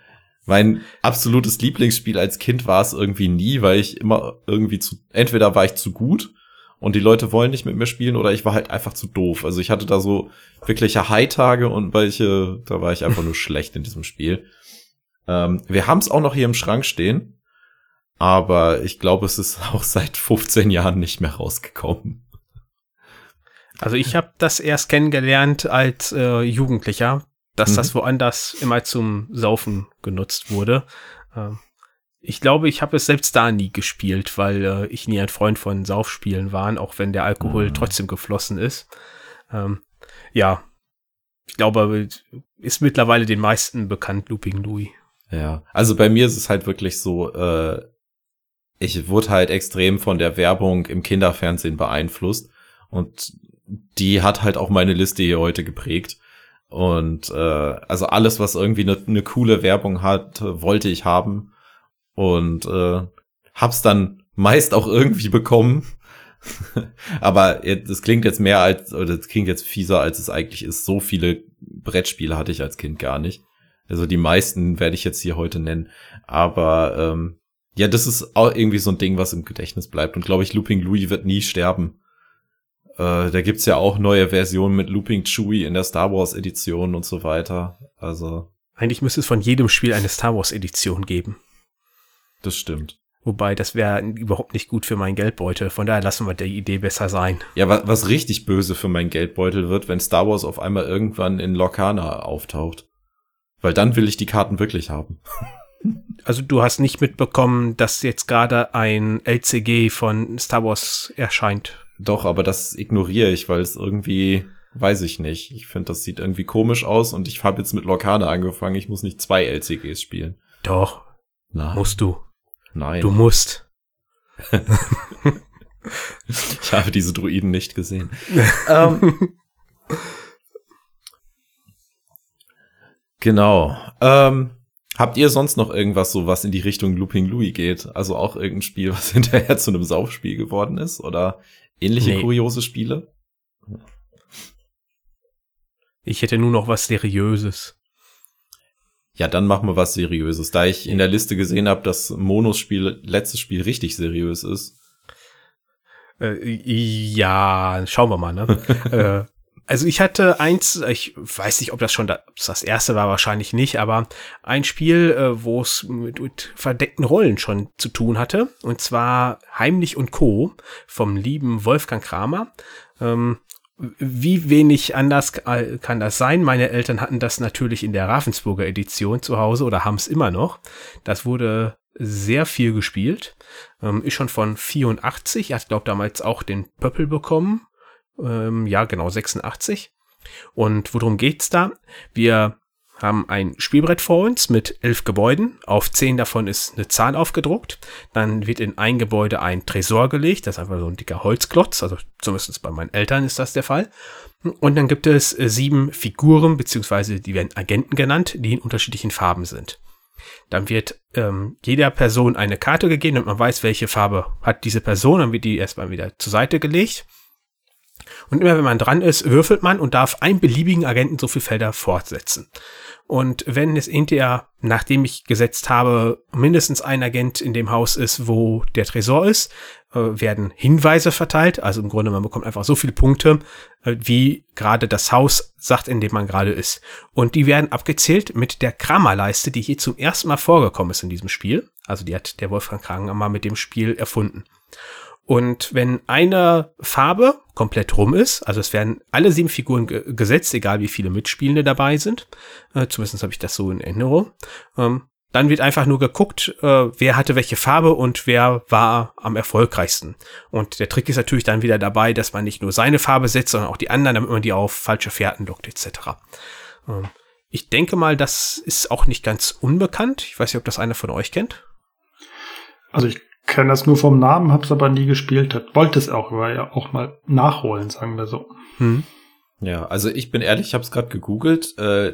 Mein absolutes Lieblingsspiel als Kind war es irgendwie nie, weil ich immer irgendwie zu, entweder war ich zu gut und die Leute wollen nicht mit mir spielen oder ich war halt einfach zu doof. Also ich hatte da so wirkliche High-Tage und welche, da war ich einfach nur schlecht in diesem Spiel. Ähm, wir haben es auch noch hier im Schrank stehen, aber ich glaube, es ist auch seit 15 Jahren nicht mehr rausgekommen. Also ich habe das erst kennengelernt als äh, Jugendlicher, dass mhm. das woanders immer zum Saufen genutzt wurde. Ähm, ich glaube, ich habe es selbst da nie gespielt, weil äh, ich nie ein Freund von Saufspielen war, auch wenn der Alkohol mhm. trotzdem geflossen ist. Ähm, ja, ich glaube, ist mittlerweile den meisten bekannt, Looping Louis. Ja, also bei mir ist es halt wirklich so, äh, ich wurde halt extrem von der Werbung im Kinderfernsehen beeinflusst und die hat halt auch meine Liste hier heute geprägt. Und äh, also alles, was irgendwie eine ne coole Werbung hat, wollte ich haben und äh, hab's dann meist auch irgendwie bekommen. Aber das klingt jetzt mehr als, oder das klingt jetzt fieser, als es eigentlich ist. So viele Brettspiele hatte ich als Kind gar nicht. Also die meisten werde ich jetzt hier heute nennen. Aber ähm, ja, das ist auch irgendwie so ein Ding, was im Gedächtnis bleibt. Und glaube ich, Looping Louis wird nie sterben. Äh, da gibt's ja auch neue Versionen mit Looping Chewie in der Star Wars Edition und so weiter. Also. Eigentlich müsste es von jedem Spiel eine Star Wars Edition geben. Das stimmt. Wobei, das wäre überhaupt nicht gut für meinen Geldbeutel. Von daher lassen wir die Idee besser sein. Ja, was, was richtig böse für meinen Geldbeutel wird, wenn Star Wars auf einmal irgendwann in Lorcana auftaucht. Weil dann will ich die Karten wirklich haben. Also du hast nicht mitbekommen, dass jetzt gerade ein LCG von Star Wars erscheint. Doch, aber das ignoriere ich, weil es irgendwie, weiß ich nicht. Ich finde, das sieht irgendwie komisch aus und ich habe jetzt mit Lorcana angefangen. Ich muss nicht zwei LCGs spielen. Doch. Nein. Musst du. Nein. Du musst. Ich habe diese Druiden nicht gesehen. ähm, genau. Ähm, habt ihr sonst noch irgendwas so, was in die Richtung Looping Louis geht? Also auch irgendein Spiel, was hinterher zu einem Saufspiel geworden ist? Oder ähnliche nee. kuriose Spiele? Ich hätte nur noch was Seriöses. Ja, dann machen wir was Seriöses. Da ich in der Liste gesehen habe, dass Monos Spiel, letztes Spiel richtig seriös ist. Äh, ja, schauen wir mal, ne? äh, also ich hatte eins, ich weiß nicht, ob das schon das, das erste war, wahrscheinlich nicht, aber ein Spiel, äh, wo es mit, mit verdeckten Rollen schon zu tun hatte, und zwar Heimlich und Co. vom lieben Wolfgang Kramer. Ähm, wie wenig anders kann das sein? Meine Eltern hatten das natürlich in der Ravensburger Edition zu Hause oder haben es immer noch. Das wurde sehr viel gespielt. Ähm, ist schon von 84. Er hat, glaube damals auch den Pöppel bekommen. Ähm, ja, genau, 86. Und worum geht's da? Wir haben ein Spielbrett vor uns mit elf Gebäuden. Auf zehn davon ist eine Zahl aufgedruckt. Dann wird in ein Gebäude ein Tresor gelegt. Das ist einfach so ein dicker Holzklotz. Also zumindest bei meinen Eltern ist das der Fall. Und dann gibt es äh, sieben Figuren, beziehungsweise die werden Agenten genannt, die in unterschiedlichen Farben sind. Dann wird ähm, jeder Person eine Karte gegeben und man weiß, welche Farbe hat diese Person. Dann wird die erstmal wieder zur Seite gelegt. Und immer wenn man dran ist, würfelt man und darf einen beliebigen Agenten so viele Felder fortsetzen. Und wenn es hinterher, nachdem ich gesetzt habe, mindestens ein Agent in dem Haus ist, wo der Tresor ist, äh, werden Hinweise verteilt. Also im Grunde, man bekommt einfach so viele Punkte, äh, wie gerade das Haus sagt, in dem man gerade ist. Und die werden abgezählt mit der Kramerleiste, die hier zum ersten Mal vorgekommen ist in diesem Spiel. Also die hat der Wolfgang Kramer mit dem Spiel erfunden. Und wenn eine Farbe komplett rum ist, also es werden alle sieben Figuren ge gesetzt, egal wie viele Mitspielende dabei sind, äh, zumindest habe ich das so in Erinnerung, ähm, dann wird einfach nur geguckt, äh, wer hatte welche Farbe und wer war am erfolgreichsten. Und der Trick ist natürlich dann wieder dabei, dass man nicht nur seine Farbe setzt, sondern auch die anderen, damit man die auf falsche Fährten lockt, etc. Ähm, ich denke mal, das ist auch nicht ganz unbekannt. Ich weiß nicht, ob das einer von euch kennt. Also ich kenne das nur vom Namen, hab's aber nie gespielt. Wollte es auch, war ja auch mal nachholen, sagen wir so. Hm. Ja, also ich bin ehrlich, ich habe es gerade gegoogelt. Äh,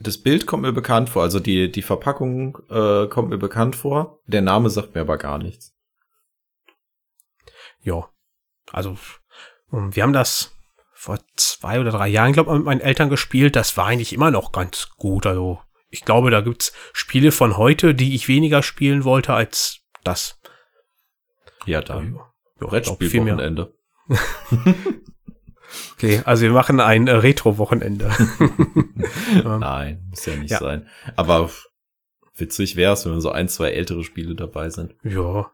das Bild kommt mir bekannt vor, also die die Verpackung äh, kommt mir bekannt vor. Der Name sagt mir aber gar nichts. Ja, also ähm, wir haben das vor zwei oder drei Jahren, glaube ich, mit meinen Eltern gespielt. Das war eigentlich immer noch ganz gut. Also ich glaube, da gibt's Spiele von heute, die ich weniger spielen wollte als das. Ja, dann. Ja, Brettspiel-Wochenende. okay, also wir machen ein äh, Retro-Wochenende. Nein, muss ja nicht ja. sein. Aber witzig wäre es, wenn so ein, zwei ältere Spiele dabei sind. Ja.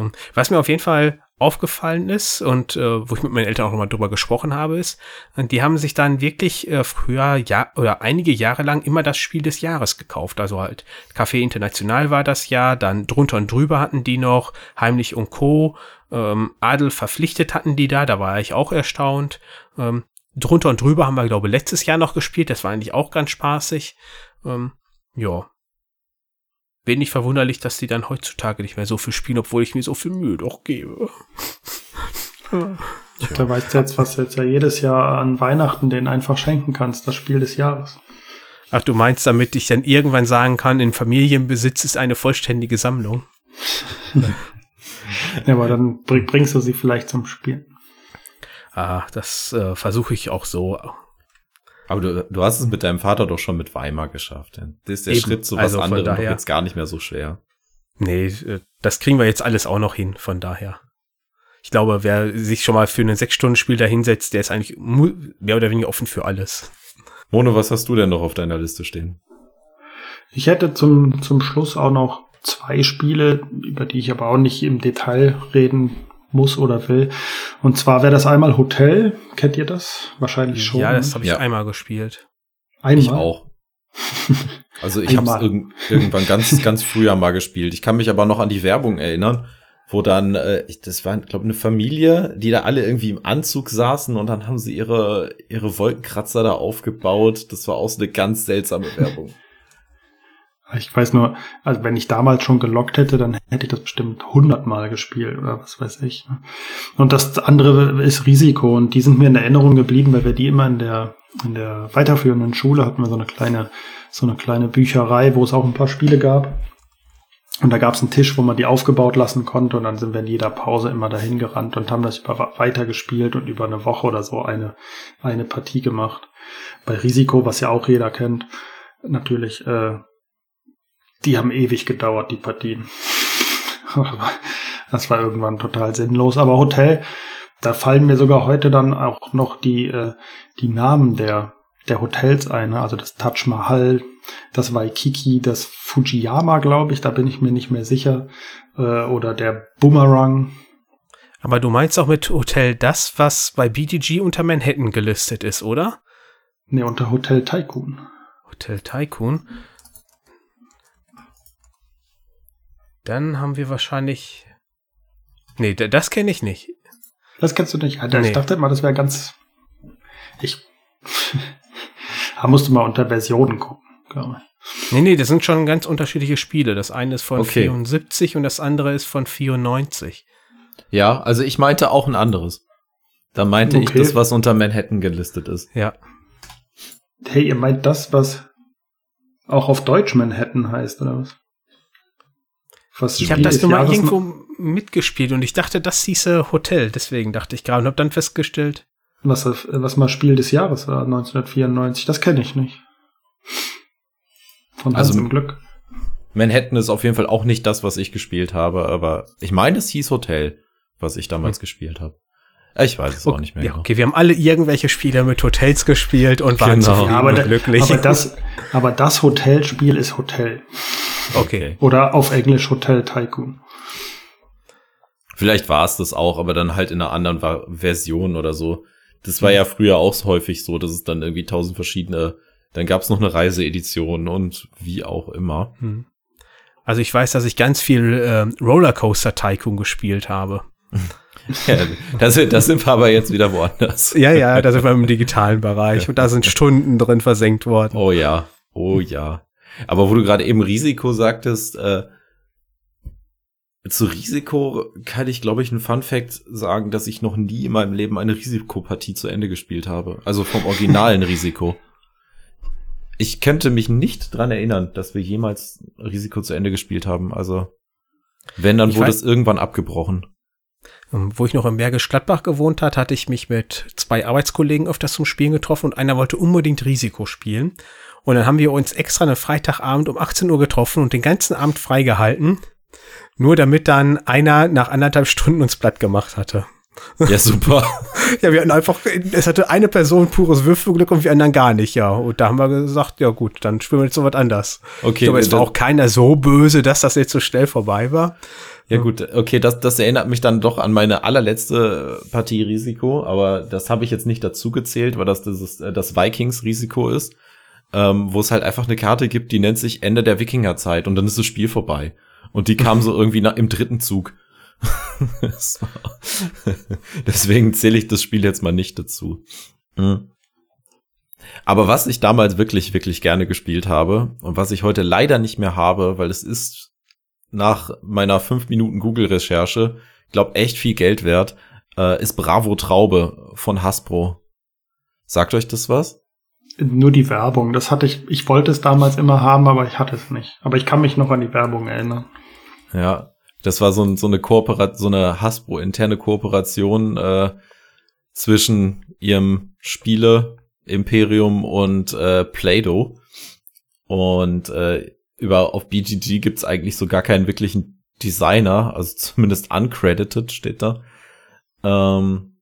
Ähm, was mir auf jeden Fall aufgefallen ist und äh, wo ich mit meinen Eltern auch nochmal drüber gesprochen habe, ist, die haben sich dann wirklich äh, früher ja oder einige Jahre lang immer das Spiel des Jahres gekauft. Also halt Café International war das Jahr, dann drunter und drüber hatten die noch, Heimlich und Co. Ähm, Adel verpflichtet hatten die da, da war ich auch erstaunt. Ähm, drunter und drüber haben wir, glaube letztes Jahr noch gespielt, das war eigentlich auch ganz spaßig. Ähm, ja, wenig verwunderlich, dass die dann heutzutage nicht mehr so viel spielen, obwohl ich mir so viel Mühe doch gebe. ja. Da weißt du jetzt, was du jetzt ja jedes Jahr an Weihnachten den einfach schenken kannst, das Spiel des Jahres. Ach, du meinst, damit ich dann irgendwann sagen kann, in Familienbesitz ist eine vollständige Sammlung. ja, aber dann bringst du sie vielleicht zum Spiel. Ah, das äh, versuche ich auch so. Aber du, du hast es mit deinem Vater doch schon mit Weimar geschafft. Das ist der Eben. Schritt zu was also anderem daher, jetzt gar nicht mehr so schwer. Nee, äh, das kriegen wir jetzt alles auch noch hin, von daher. Ich glaube, wer sich schon mal für ein Sechs-Stunden-Spiel da hinsetzt, der ist eigentlich mehr oder weniger offen für alles. Mono, was hast du denn noch auf deiner Liste stehen? Ich hätte zum, zum Schluss auch noch zwei Spiele, über die ich aber auch nicht im Detail reden muss oder will. Und zwar wäre das einmal Hotel. Kennt ihr das? Wahrscheinlich schon. Ja, das habe ich ja. einmal gespielt. Einmal? Ich auch. Also ich habe es irg irgendwann ganz, ganz früher mal gespielt. Ich kann mich aber noch an die Werbung erinnern, wo dann, äh, das war, glaube eine Familie, die da alle irgendwie im Anzug saßen und dann haben sie ihre, ihre Wolkenkratzer da aufgebaut. Das war auch so eine ganz seltsame Werbung. Ich weiß nur, also wenn ich damals schon gelockt hätte, dann hätte ich das bestimmt hundertmal gespielt oder was weiß ich. Ne? Und das andere ist Risiko und die sind mir in Erinnerung geblieben, weil wir die immer in der in der weiterführenden Schule hatten wir so eine kleine so eine kleine Bücherei, wo es auch ein paar Spiele gab. Und da gab es einen Tisch, wo man die aufgebaut lassen konnte und dann sind wir in jeder Pause immer dahin gerannt und haben das über weiter gespielt und über eine Woche oder so eine eine Partie gemacht. Bei Risiko, was ja auch jeder kennt, natürlich äh, die haben ewig gedauert, die Partien. das war irgendwann total sinnlos. Aber Hotel, da fallen mir sogar heute dann auch noch die, äh, die Namen der, der Hotels ein. Ne? Also das Taj Mahal, das Waikiki, das Fujiyama, glaube ich, da bin ich mir nicht mehr sicher. Äh, oder der Boomerang. Aber du meinst auch mit Hotel das, was bei BTG unter Manhattan gelistet ist, oder? Ne, unter Hotel Tycoon. Hotel Tycoon. Dann haben wir wahrscheinlich. Nee, das kenne ich nicht. Das kennst du nicht. Alter, nee. Ich dachte immer, das wäre ganz. Ich. da musst du mal unter Versionen gucken, glaube ich. Nee, nee, das sind schon ganz unterschiedliche Spiele. Das eine ist von okay. 74 und das andere ist von 94. Ja, also ich meinte auch ein anderes. Da meinte okay. ich das, was unter Manhattan gelistet ist. Ja. Hey, ihr meint das, was auch auf Deutsch Manhattan heißt, oder was? Was ich habe das nur mal irgendwo mitgespielt und ich dachte, das hieße Hotel. Deswegen dachte ich gerade und habe dann festgestellt. Was, was mal Spiel des Jahres war, 1994. Das kenne ich nicht. Von also, Glück. Manhattan ist auf jeden Fall auch nicht das, was ich gespielt habe, aber ich meine, es hieß Hotel, was ich damals hm. gespielt habe. Ich weiß es okay, auch nicht mehr. Ja, genau. okay, wir haben alle irgendwelche Spiele mit Hotels gespielt und waren genau. zufrieden aber und glücklich. Aber das, aber das Hotelspiel ist Hotel. Okay. Oder auf Englisch Hotel Tycoon. Vielleicht war es das auch, aber dann halt in einer anderen Version oder so. Das war ja früher auch so häufig so, dass es dann irgendwie tausend verschiedene, dann gab es noch eine Reiseedition und wie auch immer. Hm. Also ich weiß, dass ich ganz viel äh, Rollercoaster Tycoon gespielt habe. Ja, das, das sind wir aber jetzt wieder woanders. Ja, ja, da sind wir im digitalen Bereich und da sind Stunden drin versenkt worden. Oh ja, oh ja. Aber wo du gerade eben Risiko sagtest, äh, zu Risiko kann ich, glaube ich, einen Fun Fact sagen, dass ich noch nie in meinem Leben eine Risikopartie zu Ende gespielt habe. Also vom originalen Risiko. Ich könnte mich nicht dran erinnern, dass wir jemals Risiko zu Ende gespielt haben. Also, wenn, dann ich wurde es irgendwann abgebrochen. Ähm, wo ich noch im Bergisch Gladbach gewohnt hat, hatte ich mich mit zwei Arbeitskollegen öfters zum Spielen getroffen und einer wollte unbedingt Risiko spielen. Und dann haben wir uns extra einen Freitagabend um 18 Uhr getroffen und den ganzen Abend freigehalten. Nur damit dann einer nach anderthalb Stunden uns platt gemacht hatte. Ja, super. ja, wir hatten einfach, es hatte eine Person pures Würfelglück und wir anderen gar nicht, ja. Und da haben wir gesagt, ja gut, dann spielen wir jetzt so was anders. Okay. Aber es war auch keiner so böse, dass das jetzt so schnell vorbei war. Ja gut, okay, das, das erinnert mich dann doch an meine allerletzte Partie Risiko, aber das habe ich jetzt nicht dazu gezählt, weil das das, das Vikings-Risiko ist, ähm, wo es halt einfach eine Karte gibt, die nennt sich Ende der Wikingerzeit und dann ist das Spiel vorbei. Und die kam so irgendwie im dritten Zug. Deswegen zähle ich das Spiel jetzt mal nicht dazu. Mhm. Aber was ich damals wirklich, wirklich gerne gespielt habe und was ich heute leider nicht mehr habe, weil es ist nach meiner fünf Minuten Google-Recherche, glaub echt viel Geld wert, äh, ist Bravo Traube von Hasbro. Sagt euch das was? Nur die Werbung. Das hatte ich, ich wollte es damals immer haben, aber ich hatte es nicht. Aber ich kann mich noch an die Werbung erinnern. Ja, das war so, so eine Kooperation, so eine Hasbro-interne Kooperation äh, zwischen ihrem Spiele Imperium und äh, Play-Doh. Und äh, über auf BGG gibt's eigentlich so gar keinen wirklichen Designer, also zumindest uncredited steht da. Ähm,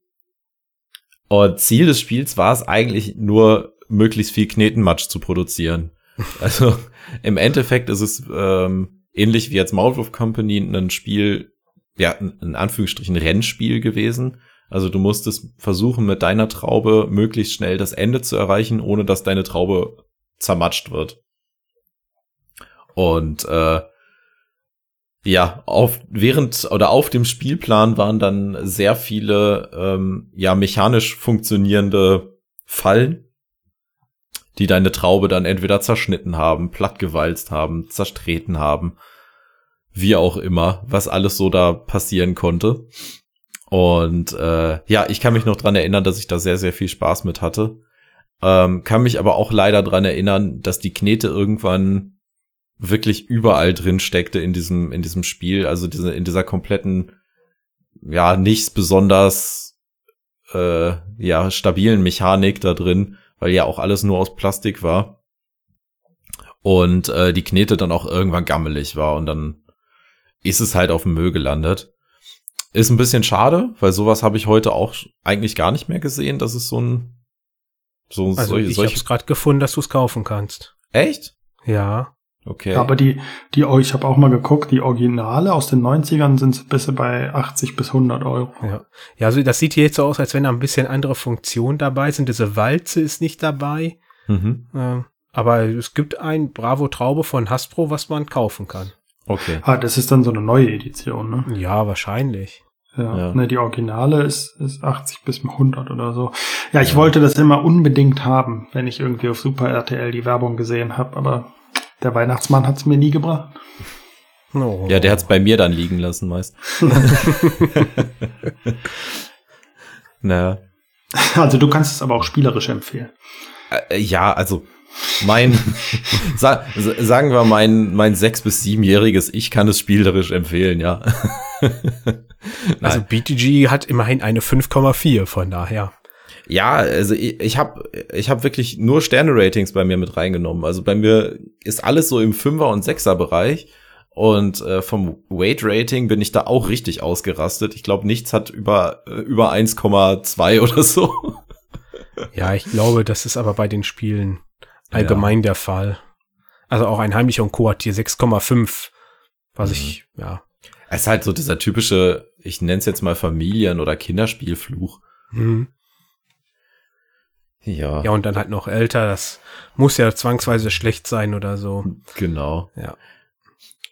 und Ziel des Spiels war es eigentlich nur, möglichst viel Knetenmatsch zu produzieren. Also im Endeffekt ist es ähm, ähnlich wie jetzt Maulwurf Company ein Spiel, ja, in Anführungsstrichen Rennspiel gewesen. Also du musstest versuchen, mit deiner Traube möglichst schnell das Ende zu erreichen, ohne dass deine Traube zermatscht wird. Und äh, ja, auf während oder auf dem Spielplan waren dann sehr viele ähm, ja mechanisch funktionierende Fallen, die deine Traube dann entweder zerschnitten haben, plattgewalzt haben, zerstreten haben, wie auch immer, was alles so da passieren konnte. Und äh, ja, ich kann mich noch dran erinnern, dass ich da sehr, sehr viel Spaß mit hatte. Ähm, kann mich aber auch leider dran erinnern, dass die Knete irgendwann wirklich überall drin steckte in diesem, in diesem Spiel. Also diese, in dieser kompletten, ja, nichts besonders äh, ja, stabilen Mechanik da drin, weil ja auch alles nur aus Plastik war. Und äh, die Knete dann auch irgendwann gammelig war und dann ist es halt auf dem Müll gelandet. Ist ein bisschen schade, weil sowas habe ich heute auch eigentlich gar nicht mehr gesehen, dass es so ein so also solche, ich solche... habe es gerade gefunden, dass du es kaufen kannst. Echt? Ja. Okay. Ja, aber die, die, oh, ich habe auch mal geguckt, die Originale aus den 90ern sind bis bei 80 bis 100 Euro. Ja. ja, also das sieht hier jetzt so aus, als wenn da ein bisschen andere Funktionen dabei sind. Diese Walze ist nicht dabei. Mhm. Ähm, aber es gibt ein Bravo Traube von Hasbro, was man kaufen kann. Okay. Ah, das ist dann so eine neue Edition, ne? Ja, wahrscheinlich. Ja, ja. Ne, die Originale ist, ist 80 bis 100 oder so. Ja, ich ja. wollte das immer unbedingt haben, wenn ich irgendwie auf Super RTL die Werbung gesehen habe, aber der Weihnachtsmann hat es mir nie gebracht. Oh. Ja, der hat es bei mir dann liegen lassen meist. naja. Also du kannst es aber auch spielerisch empfehlen. Äh, ja, also mein, sa sagen wir mein, mein sechs- bis siebenjähriges Ich kann es spielerisch empfehlen, ja. also BTG hat immerhin eine 5,4 von daher. Ja, also ich, ich habe ich hab wirklich nur Sterne-Ratings bei mir mit reingenommen. Also bei mir ist alles so im Fünfer- und Sechser-Bereich. Und äh, vom Weight-Rating bin ich da auch richtig ausgerastet. Ich glaube, nichts hat über, äh, über 1,2 oder so. Ja, ich glaube, das ist aber bei den Spielen allgemein ja. der Fall. Also auch ein Heimlicher und Co. hat hier 6,5. Was mhm. ich, ja. Es ist halt so dieser typische, ich nenne es jetzt mal Familien- oder Kinderspielfluch. Mhm. Ja. Ja, und dann halt noch älter, das muss ja zwangsweise schlecht sein oder so. Genau. Ja.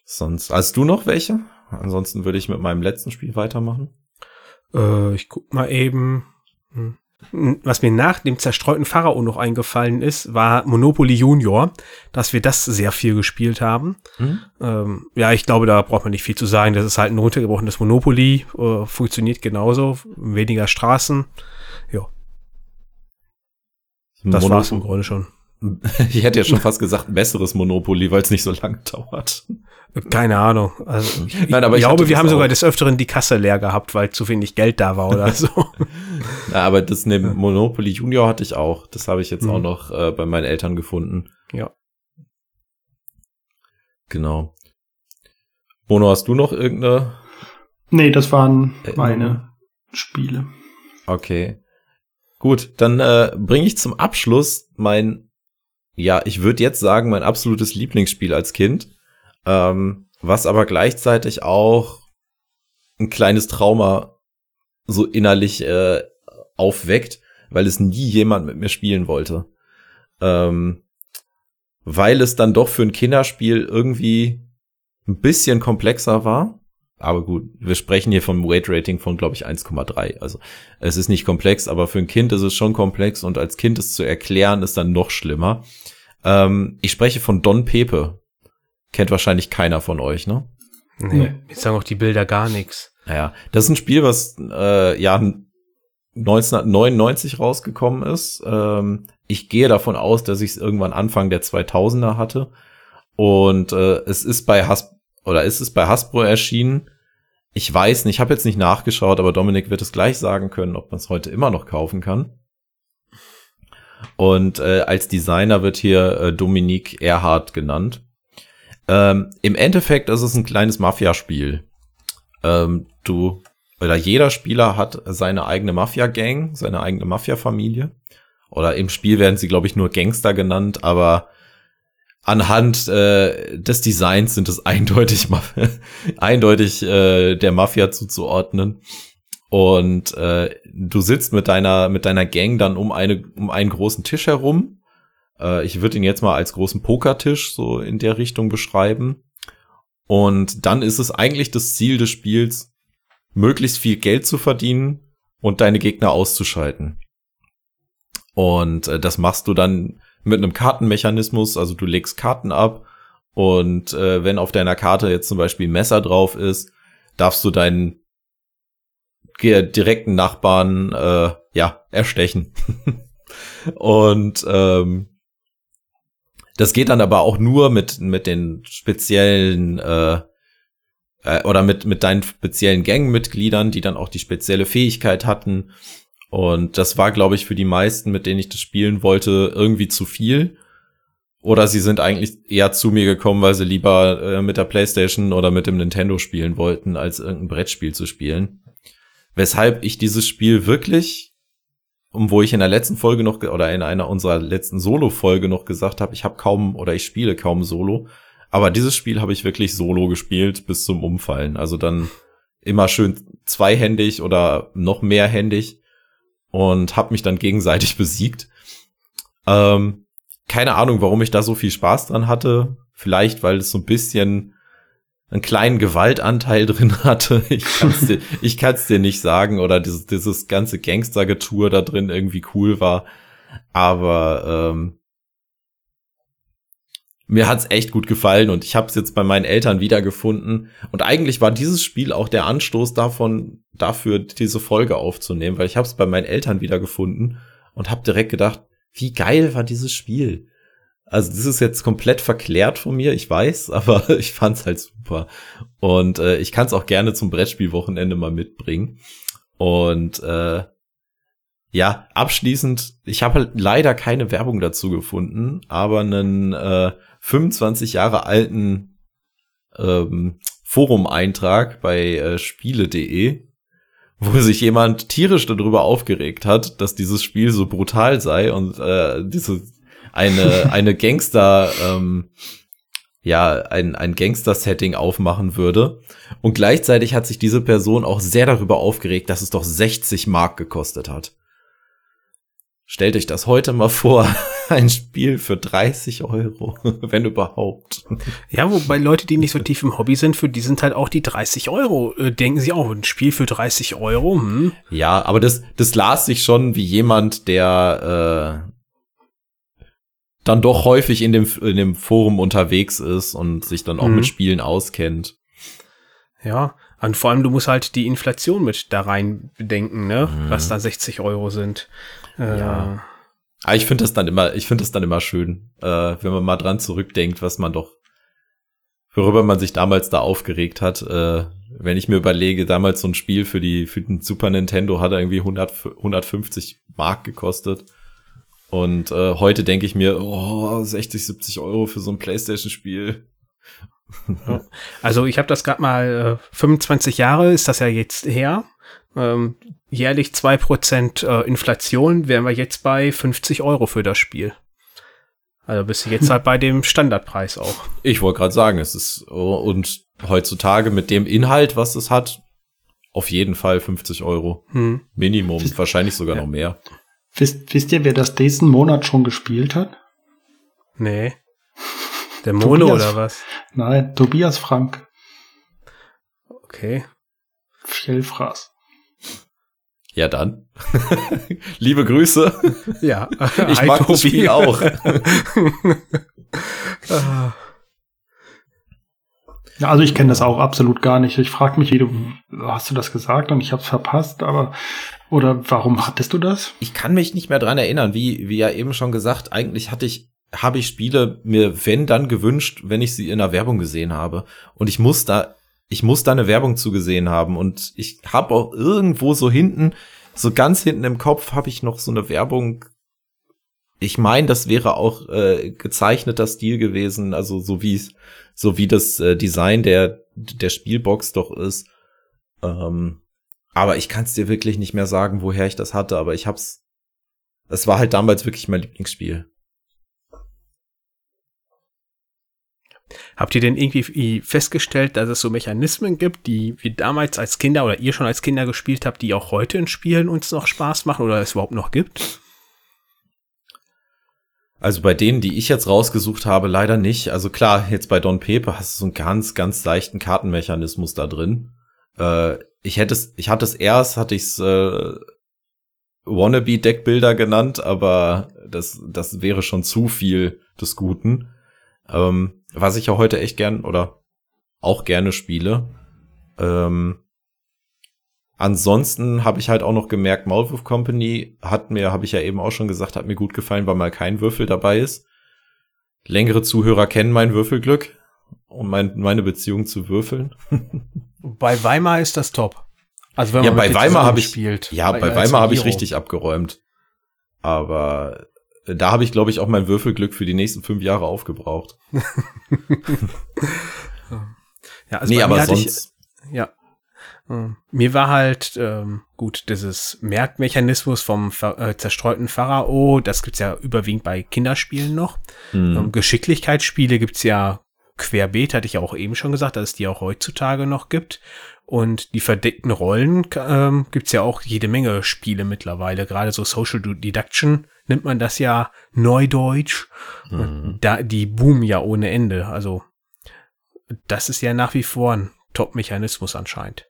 Sonst, hast du noch welche? Ansonsten würde ich mit meinem letzten Spiel weitermachen. Äh, ich guck mal eben. Hm. Was mir nach dem zerstreuten Pharao noch eingefallen ist, war Monopoly Junior, dass wir das sehr viel gespielt haben. Mhm. Ähm, ja, ich glaube, da braucht man nicht viel zu sagen. Das ist halt ein runtergebrochenes Monopoly, äh, funktioniert genauso, weniger Straßen. Das Monop war's im Grunde schon. Ich hätte ja schon fast gesagt, ein besseres Monopoly, weil es nicht so lange dauert. Keine Ahnung. Also ich, Nein, aber ich, glaube, wir haben auch. sogar des Öfteren die Kasse leer gehabt, weil zu wenig Geld da war oder so. Na, aber das neben Monopoly Junior hatte ich auch. Das habe ich jetzt mhm. auch noch äh, bei meinen Eltern gefunden. Ja. Genau. Mono, hast du noch irgendeine? Nee, das waren meine Spiele. Okay. Gut, dann äh, bringe ich zum Abschluss mein, ja, ich würde jetzt sagen, mein absolutes Lieblingsspiel als Kind, ähm, was aber gleichzeitig auch ein kleines Trauma so innerlich äh, aufweckt, weil es nie jemand mit mir spielen wollte. Ähm, weil es dann doch für ein Kinderspiel irgendwie ein bisschen komplexer war aber gut, wir sprechen hier vom Weight Rating von, glaube ich, 1,3. Also es ist nicht komplex, aber für ein Kind ist es schon komplex und als Kind es zu erklären, ist dann noch schlimmer. Ähm, ich spreche von Don Pepe. Kennt wahrscheinlich keiner von euch, ne? Nee, jetzt sagen auch die Bilder gar nichts. Naja, das ist ein Spiel, was äh, ja 1999 rausgekommen ist. Ähm, ich gehe davon aus, dass ich es irgendwann Anfang der 2000er hatte. Und äh, es ist bei Hasbro oder ist es bei Hasbro erschienen? Ich weiß nicht, ich habe jetzt nicht nachgeschaut, aber Dominik wird es gleich sagen können, ob man es heute immer noch kaufen kann. Und äh, als Designer wird hier äh, Dominique Erhardt genannt. Ähm, Im Endeffekt ist es ein kleines Mafia-Spiel. Ähm, du oder jeder Spieler hat seine eigene Mafia-Gang, seine eigene Mafia-Familie. Oder im Spiel werden sie, glaube ich, nur Gangster genannt, aber anhand äh, des Designs sind es eindeutig, eindeutig äh, der Mafia zuzuordnen. Und äh, du sitzt mit deiner mit deiner Gang dann um eine um einen großen Tisch herum. Äh, ich würde ihn jetzt mal als großen Pokertisch so in der Richtung beschreiben. Und dann ist es eigentlich das Ziel des Spiels, möglichst viel Geld zu verdienen und deine Gegner auszuschalten. Und äh, das machst du dann mit einem Kartenmechanismus, also du legst Karten ab und äh, wenn auf deiner Karte jetzt zum Beispiel ein Messer drauf ist, darfst du deinen direkten Nachbarn äh, ja erstechen. und ähm, das geht dann aber auch nur mit mit den speziellen äh, äh, oder mit mit deinen speziellen Gangmitgliedern, die dann auch die spezielle Fähigkeit hatten. Und das war, glaube ich, für die meisten, mit denen ich das spielen wollte, irgendwie zu viel. Oder sie sind eigentlich eher zu mir gekommen, weil sie lieber äh, mit der PlayStation oder mit dem Nintendo spielen wollten, als irgendein Brettspiel zu spielen. Weshalb ich dieses Spiel wirklich, um wo ich in der letzten Folge noch oder in einer unserer letzten Solo-Folge noch gesagt habe, ich habe kaum oder ich spiele kaum Solo. Aber dieses Spiel habe ich wirklich Solo gespielt bis zum Umfallen. Also dann immer schön zweihändig oder noch mehrhändig und habe mich dann gegenseitig besiegt. Ähm, keine Ahnung, warum ich da so viel Spaß dran hatte. Vielleicht, weil es so ein bisschen einen kleinen Gewaltanteil drin hatte. Ich kann es dir, ich kann's dir nicht sagen. Oder dieses, dieses ganze Gangster-Getue da drin irgendwie cool war. Aber ähm, mir hat's echt gut gefallen und ich habe es jetzt bei meinen Eltern wiedergefunden. Und eigentlich war dieses Spiel auch der Anstoß davon, dafür diese Folge aufzunehmen, weil ich habe es bei meinen Eltern wiedergefunden und habe direkt gedacht, wie geil war dieses Spiel. Also das ist jetzt komplett verklärt von mir, ich weiß, aber ich fand's halt super. Und äh, ich kann es auch gerne zum Brettspielwochenende mal mitbringen. Und äh, ja, abschließend, ich habe halt leider keine Werbung dazu gefunden, aber einen äh, 25 Jahre alten ähm, Forum-Eintrag bei äh, spiele.de, wo sich jemand tierisch darüber aufgeregt hat, dass dieses Spiel so brutal sei und äh, diese eine eine Gangster ähm, ja ein ein Gangster-Setting aufmachen würde und gleichzeitig hat sich diese Person auch sehr darüber aufgeregt, dass es doch 60 Mark gekostet hat. Stellt euch das heute mal vor, ein Spiel für 30 Euro, wenn überhaupt. Ja, wobei Leute, die nicht so tief im Hobby sind, für die sind halt auch die 30 Euro, äh, denken sie auch, ein Spiel für 30 Euro, hm? Ja, aber das, das las sich schon wie jemand, der äh, dann doch häufig in dem, in dem Forum unterwegs ist und sich dann auch mhm. mit Spielen auskennt. Ja, und vor allem, du musst halt die Inflation mit da rein bedenken, ne? Mhm. Was da 60 Euro sind. Äh, ja. Aber ah, ich finde das dann immer, ich finde das dann immer schön, äh, wenn man mal dran zurückdenkt, was man doch, worüber man sich damals da aufgeregt hat. Äh, wenn ich mir überlege, damals so ein Spiel für die, für den Super Nintendo hat irgendwie 100, 150 Mark gekostet. Und äh, heute denke ich mir, oh, 60, 70 Euro für so ein Playstation-Spiel. Also ich habe das gerade mal, äh, 25 Jahre ist das ja jetzt her ähm, jährlich 2% äh, Inflation, wären wir jetzt bei 50 Euro für das Spiel. Also bist du jetzt halt bei dem Standardpreis auch. Ich wollte gerade sagen, es ist und heutzutage mit dem Inhalt, was es hat, auf jeden Fall 50 Euro. Hm. Minimum, wahrscheinlich sogar ja. noch mehr. Wisst, wisst ihr, wer das diesen Monat schon gespielt hat? Nee. Der Mono oder was? Nein, Tobias Frank. Okay. Fjellfraß. Ja, dann. Liebe Grüße. Ja. Ich mag Tobi. auch. ja, also ich kenne das auch absolut gar nicht. Ich frage mich, wie du hast du das gesagt und ich habe es verpasst, aber oder warum hattest du das? Ich kann mich nicht mehr dran erinnern, wie wie ja eben schon gesagt, eigentlich hatte ich habe ich Spiele mir wenn dann gewünscht, wenn ich sie in der Werbung gesehen habe und ich muss da ich muss da eine Werbung zugesehen haben und ich habe auch irgendwo so hinten, so ganz hinten im Kopf habe ich noch so eine Werbung. Ich meine, das wäre auch äh, gezeichneter Stil gewesen, also so wie so wie das äh, Design der der Spielbox doch ist. Ähm, aber ich kann es dir wirklich nicht mehr sagen, woher ich das hatte, aber ich hab's. Es war halt damals wirklich mein Lieblingsspiel. Habt ihr denn irgendwie festgestellt, dass es so Mechanismen gibt, die wir damals als Kinder oder ihr schon als Kinder gespielt habt, die auch heute in Spielen uns noch Spaß machen oder es überhaupt noch gibt? Also bei denen, die ich jetzt rausgesucht habe, leider nicht. Also klar, jetzt bei Don Pepe hast du so einen ganz, ganz leichten Kartenmechanismus da drin. Äh, ich hätte es, ich hatte es erst, hatte ich es äh, Wannabe-Deckbilder genannt, aber das, das wäre schon zu viel des Guten. Ähm, was ich ja heute echt gern oder auch gerne spiele. Ähm, ansonsten habe ich halt auch noch gemerkt, Maulwurf Company hat mir, habe ich ja eben auch schon gesagt, hat mir gut gefallen, weil mal kein Würfel dabei ist. Längere Zuhörer kennen mein Würfelglück und mein, meine Beziehung zu Würfeln. bei Weimar ist das top. Also wenn man ja, bei Weimar habe ich spielt, ja, bei, bei Weimar habe ich richtig abgeräumt. Aber da habe ich, glaube ich, auch mein Würfelglück für die nächsten fünf Jahre aufgebraucht. ja, also nee, aber sonst. Ich, ja. Hm. Mir war halt ähm, gut dieses Merkmechanismus vom äh, zerstreuten Pharao, das gibt's ja überwiegend bei Kinderspielen noch. Mhm. Ähm, Geschicklichkeitsspiele gibt's ja querbeet, hatte ich ja auch eben schon gesagt, dass es die auch heutzutage noch gibt. Und die verdeckten Rollen ähm, gibt ja auch jede Menge Spiele mittlerweile. Gerade so Social Deduction nimmt man das ja Neudeutsch. Mhm. Da, die boomen ja ohne Ende. Also das ist ja nach wie vor ein Top-Mechanismus anscheinend.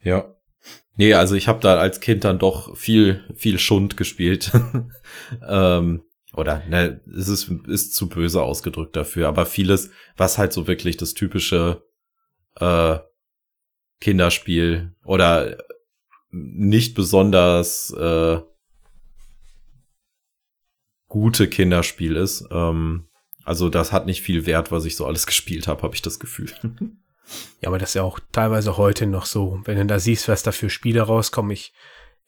Ja. Nee, also ich habe da als Kind dann doch viel, viel Schund gespielt. ähm, oder ne, es ist, ist zu böse ausgedrückt dafür, aber vieles, was halt so wirklich das typische äh, Kinderspiel oder nicht besonders äh, gute Kinderspiel ist. Ähm, also das hat nicht viel Wert, was ich so alles gespielt habe, habe ich das Gefühl. ja, aber das ist ja auch teilweise heute noch so. Wenn du da siehst, was da für Spiele rauskommen, ich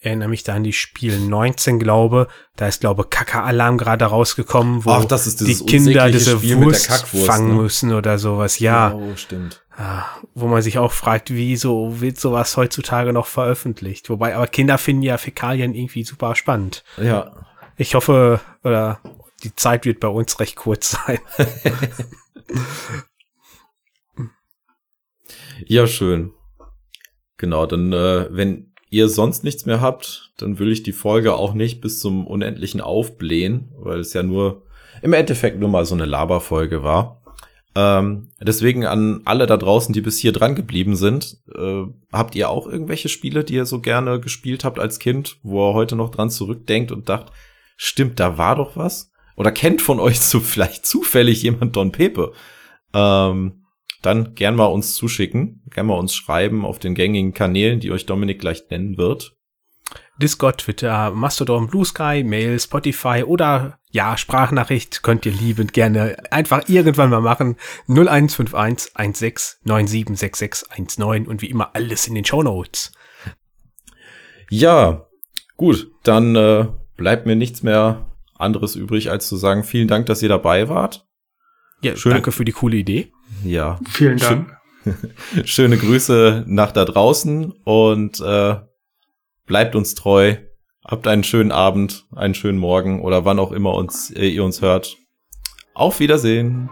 erinnere mich da an die Spiel 19, glaube. Da ist, glaube Kaka-Alarm gerade rausgekommen, wo Ach, die Kinder diese Spiel Wurst fangen ne? müssen oder sowas. Ja. Oh, stimmt. Ah, wo man sich auch fragt, wieso wird sowas heutzutage noch veröffentlicht? Wobei, aber Kinder finden ja Fäkalien irgendwie super spannend. Ja. Ich hoffe, oder die Zeit wird bei uns recht kurz sein. ja, schön. Genau, dann, äh, wenn ihr sonst nichts mehr habt, dann will ich die Folge auch nicht bis zum Unendlichen aufblähen, weil es ja nur im Endeffekt nur mal so eine Laberfolge war. Ähm, deswegen an alle da draußen, die bis hier dran geblieben sind, äh, habt ihr auch irgendwelche Spiele, die ihr so gerne gespielt habt als Kind, wo ihr heute noch dran zurückdenkt und dacht, stimmt, da war doch was? Oder kennt von euch so vielleicht zufällig jemand Don Pepe? Ähm, dann gern mal uns zuschicken, gern mal uns schreiben auf den gängigen Kanälen, die euch Dominik gleich nennen wird. Discord, Twitter, Mastodon, Blue Sky, Mail, Spotify oder ja, Sprachnachricht könnt ihr liebend gerne einfach irgendwann mal machen. 0151 16 976619 und wie immer alles in den Show Notes. Ja, gut, dann äh, bleibt mir nichts mehr anderes übrig, als zu sagen, vielen Dank, dass ihr dabei wart. Ja, Schön. danke für die coole Idee. Ja. Vielen Dank. Schöne Grüße nach da draußen und äh, bleibt uns treu. Habt einen schönen Abend, einen schönen Morgen oder wann auch immer uns, äh, ihr uns hört. Auf Wiedersehen.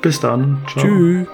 Bis dann. Ciao. Tschüss.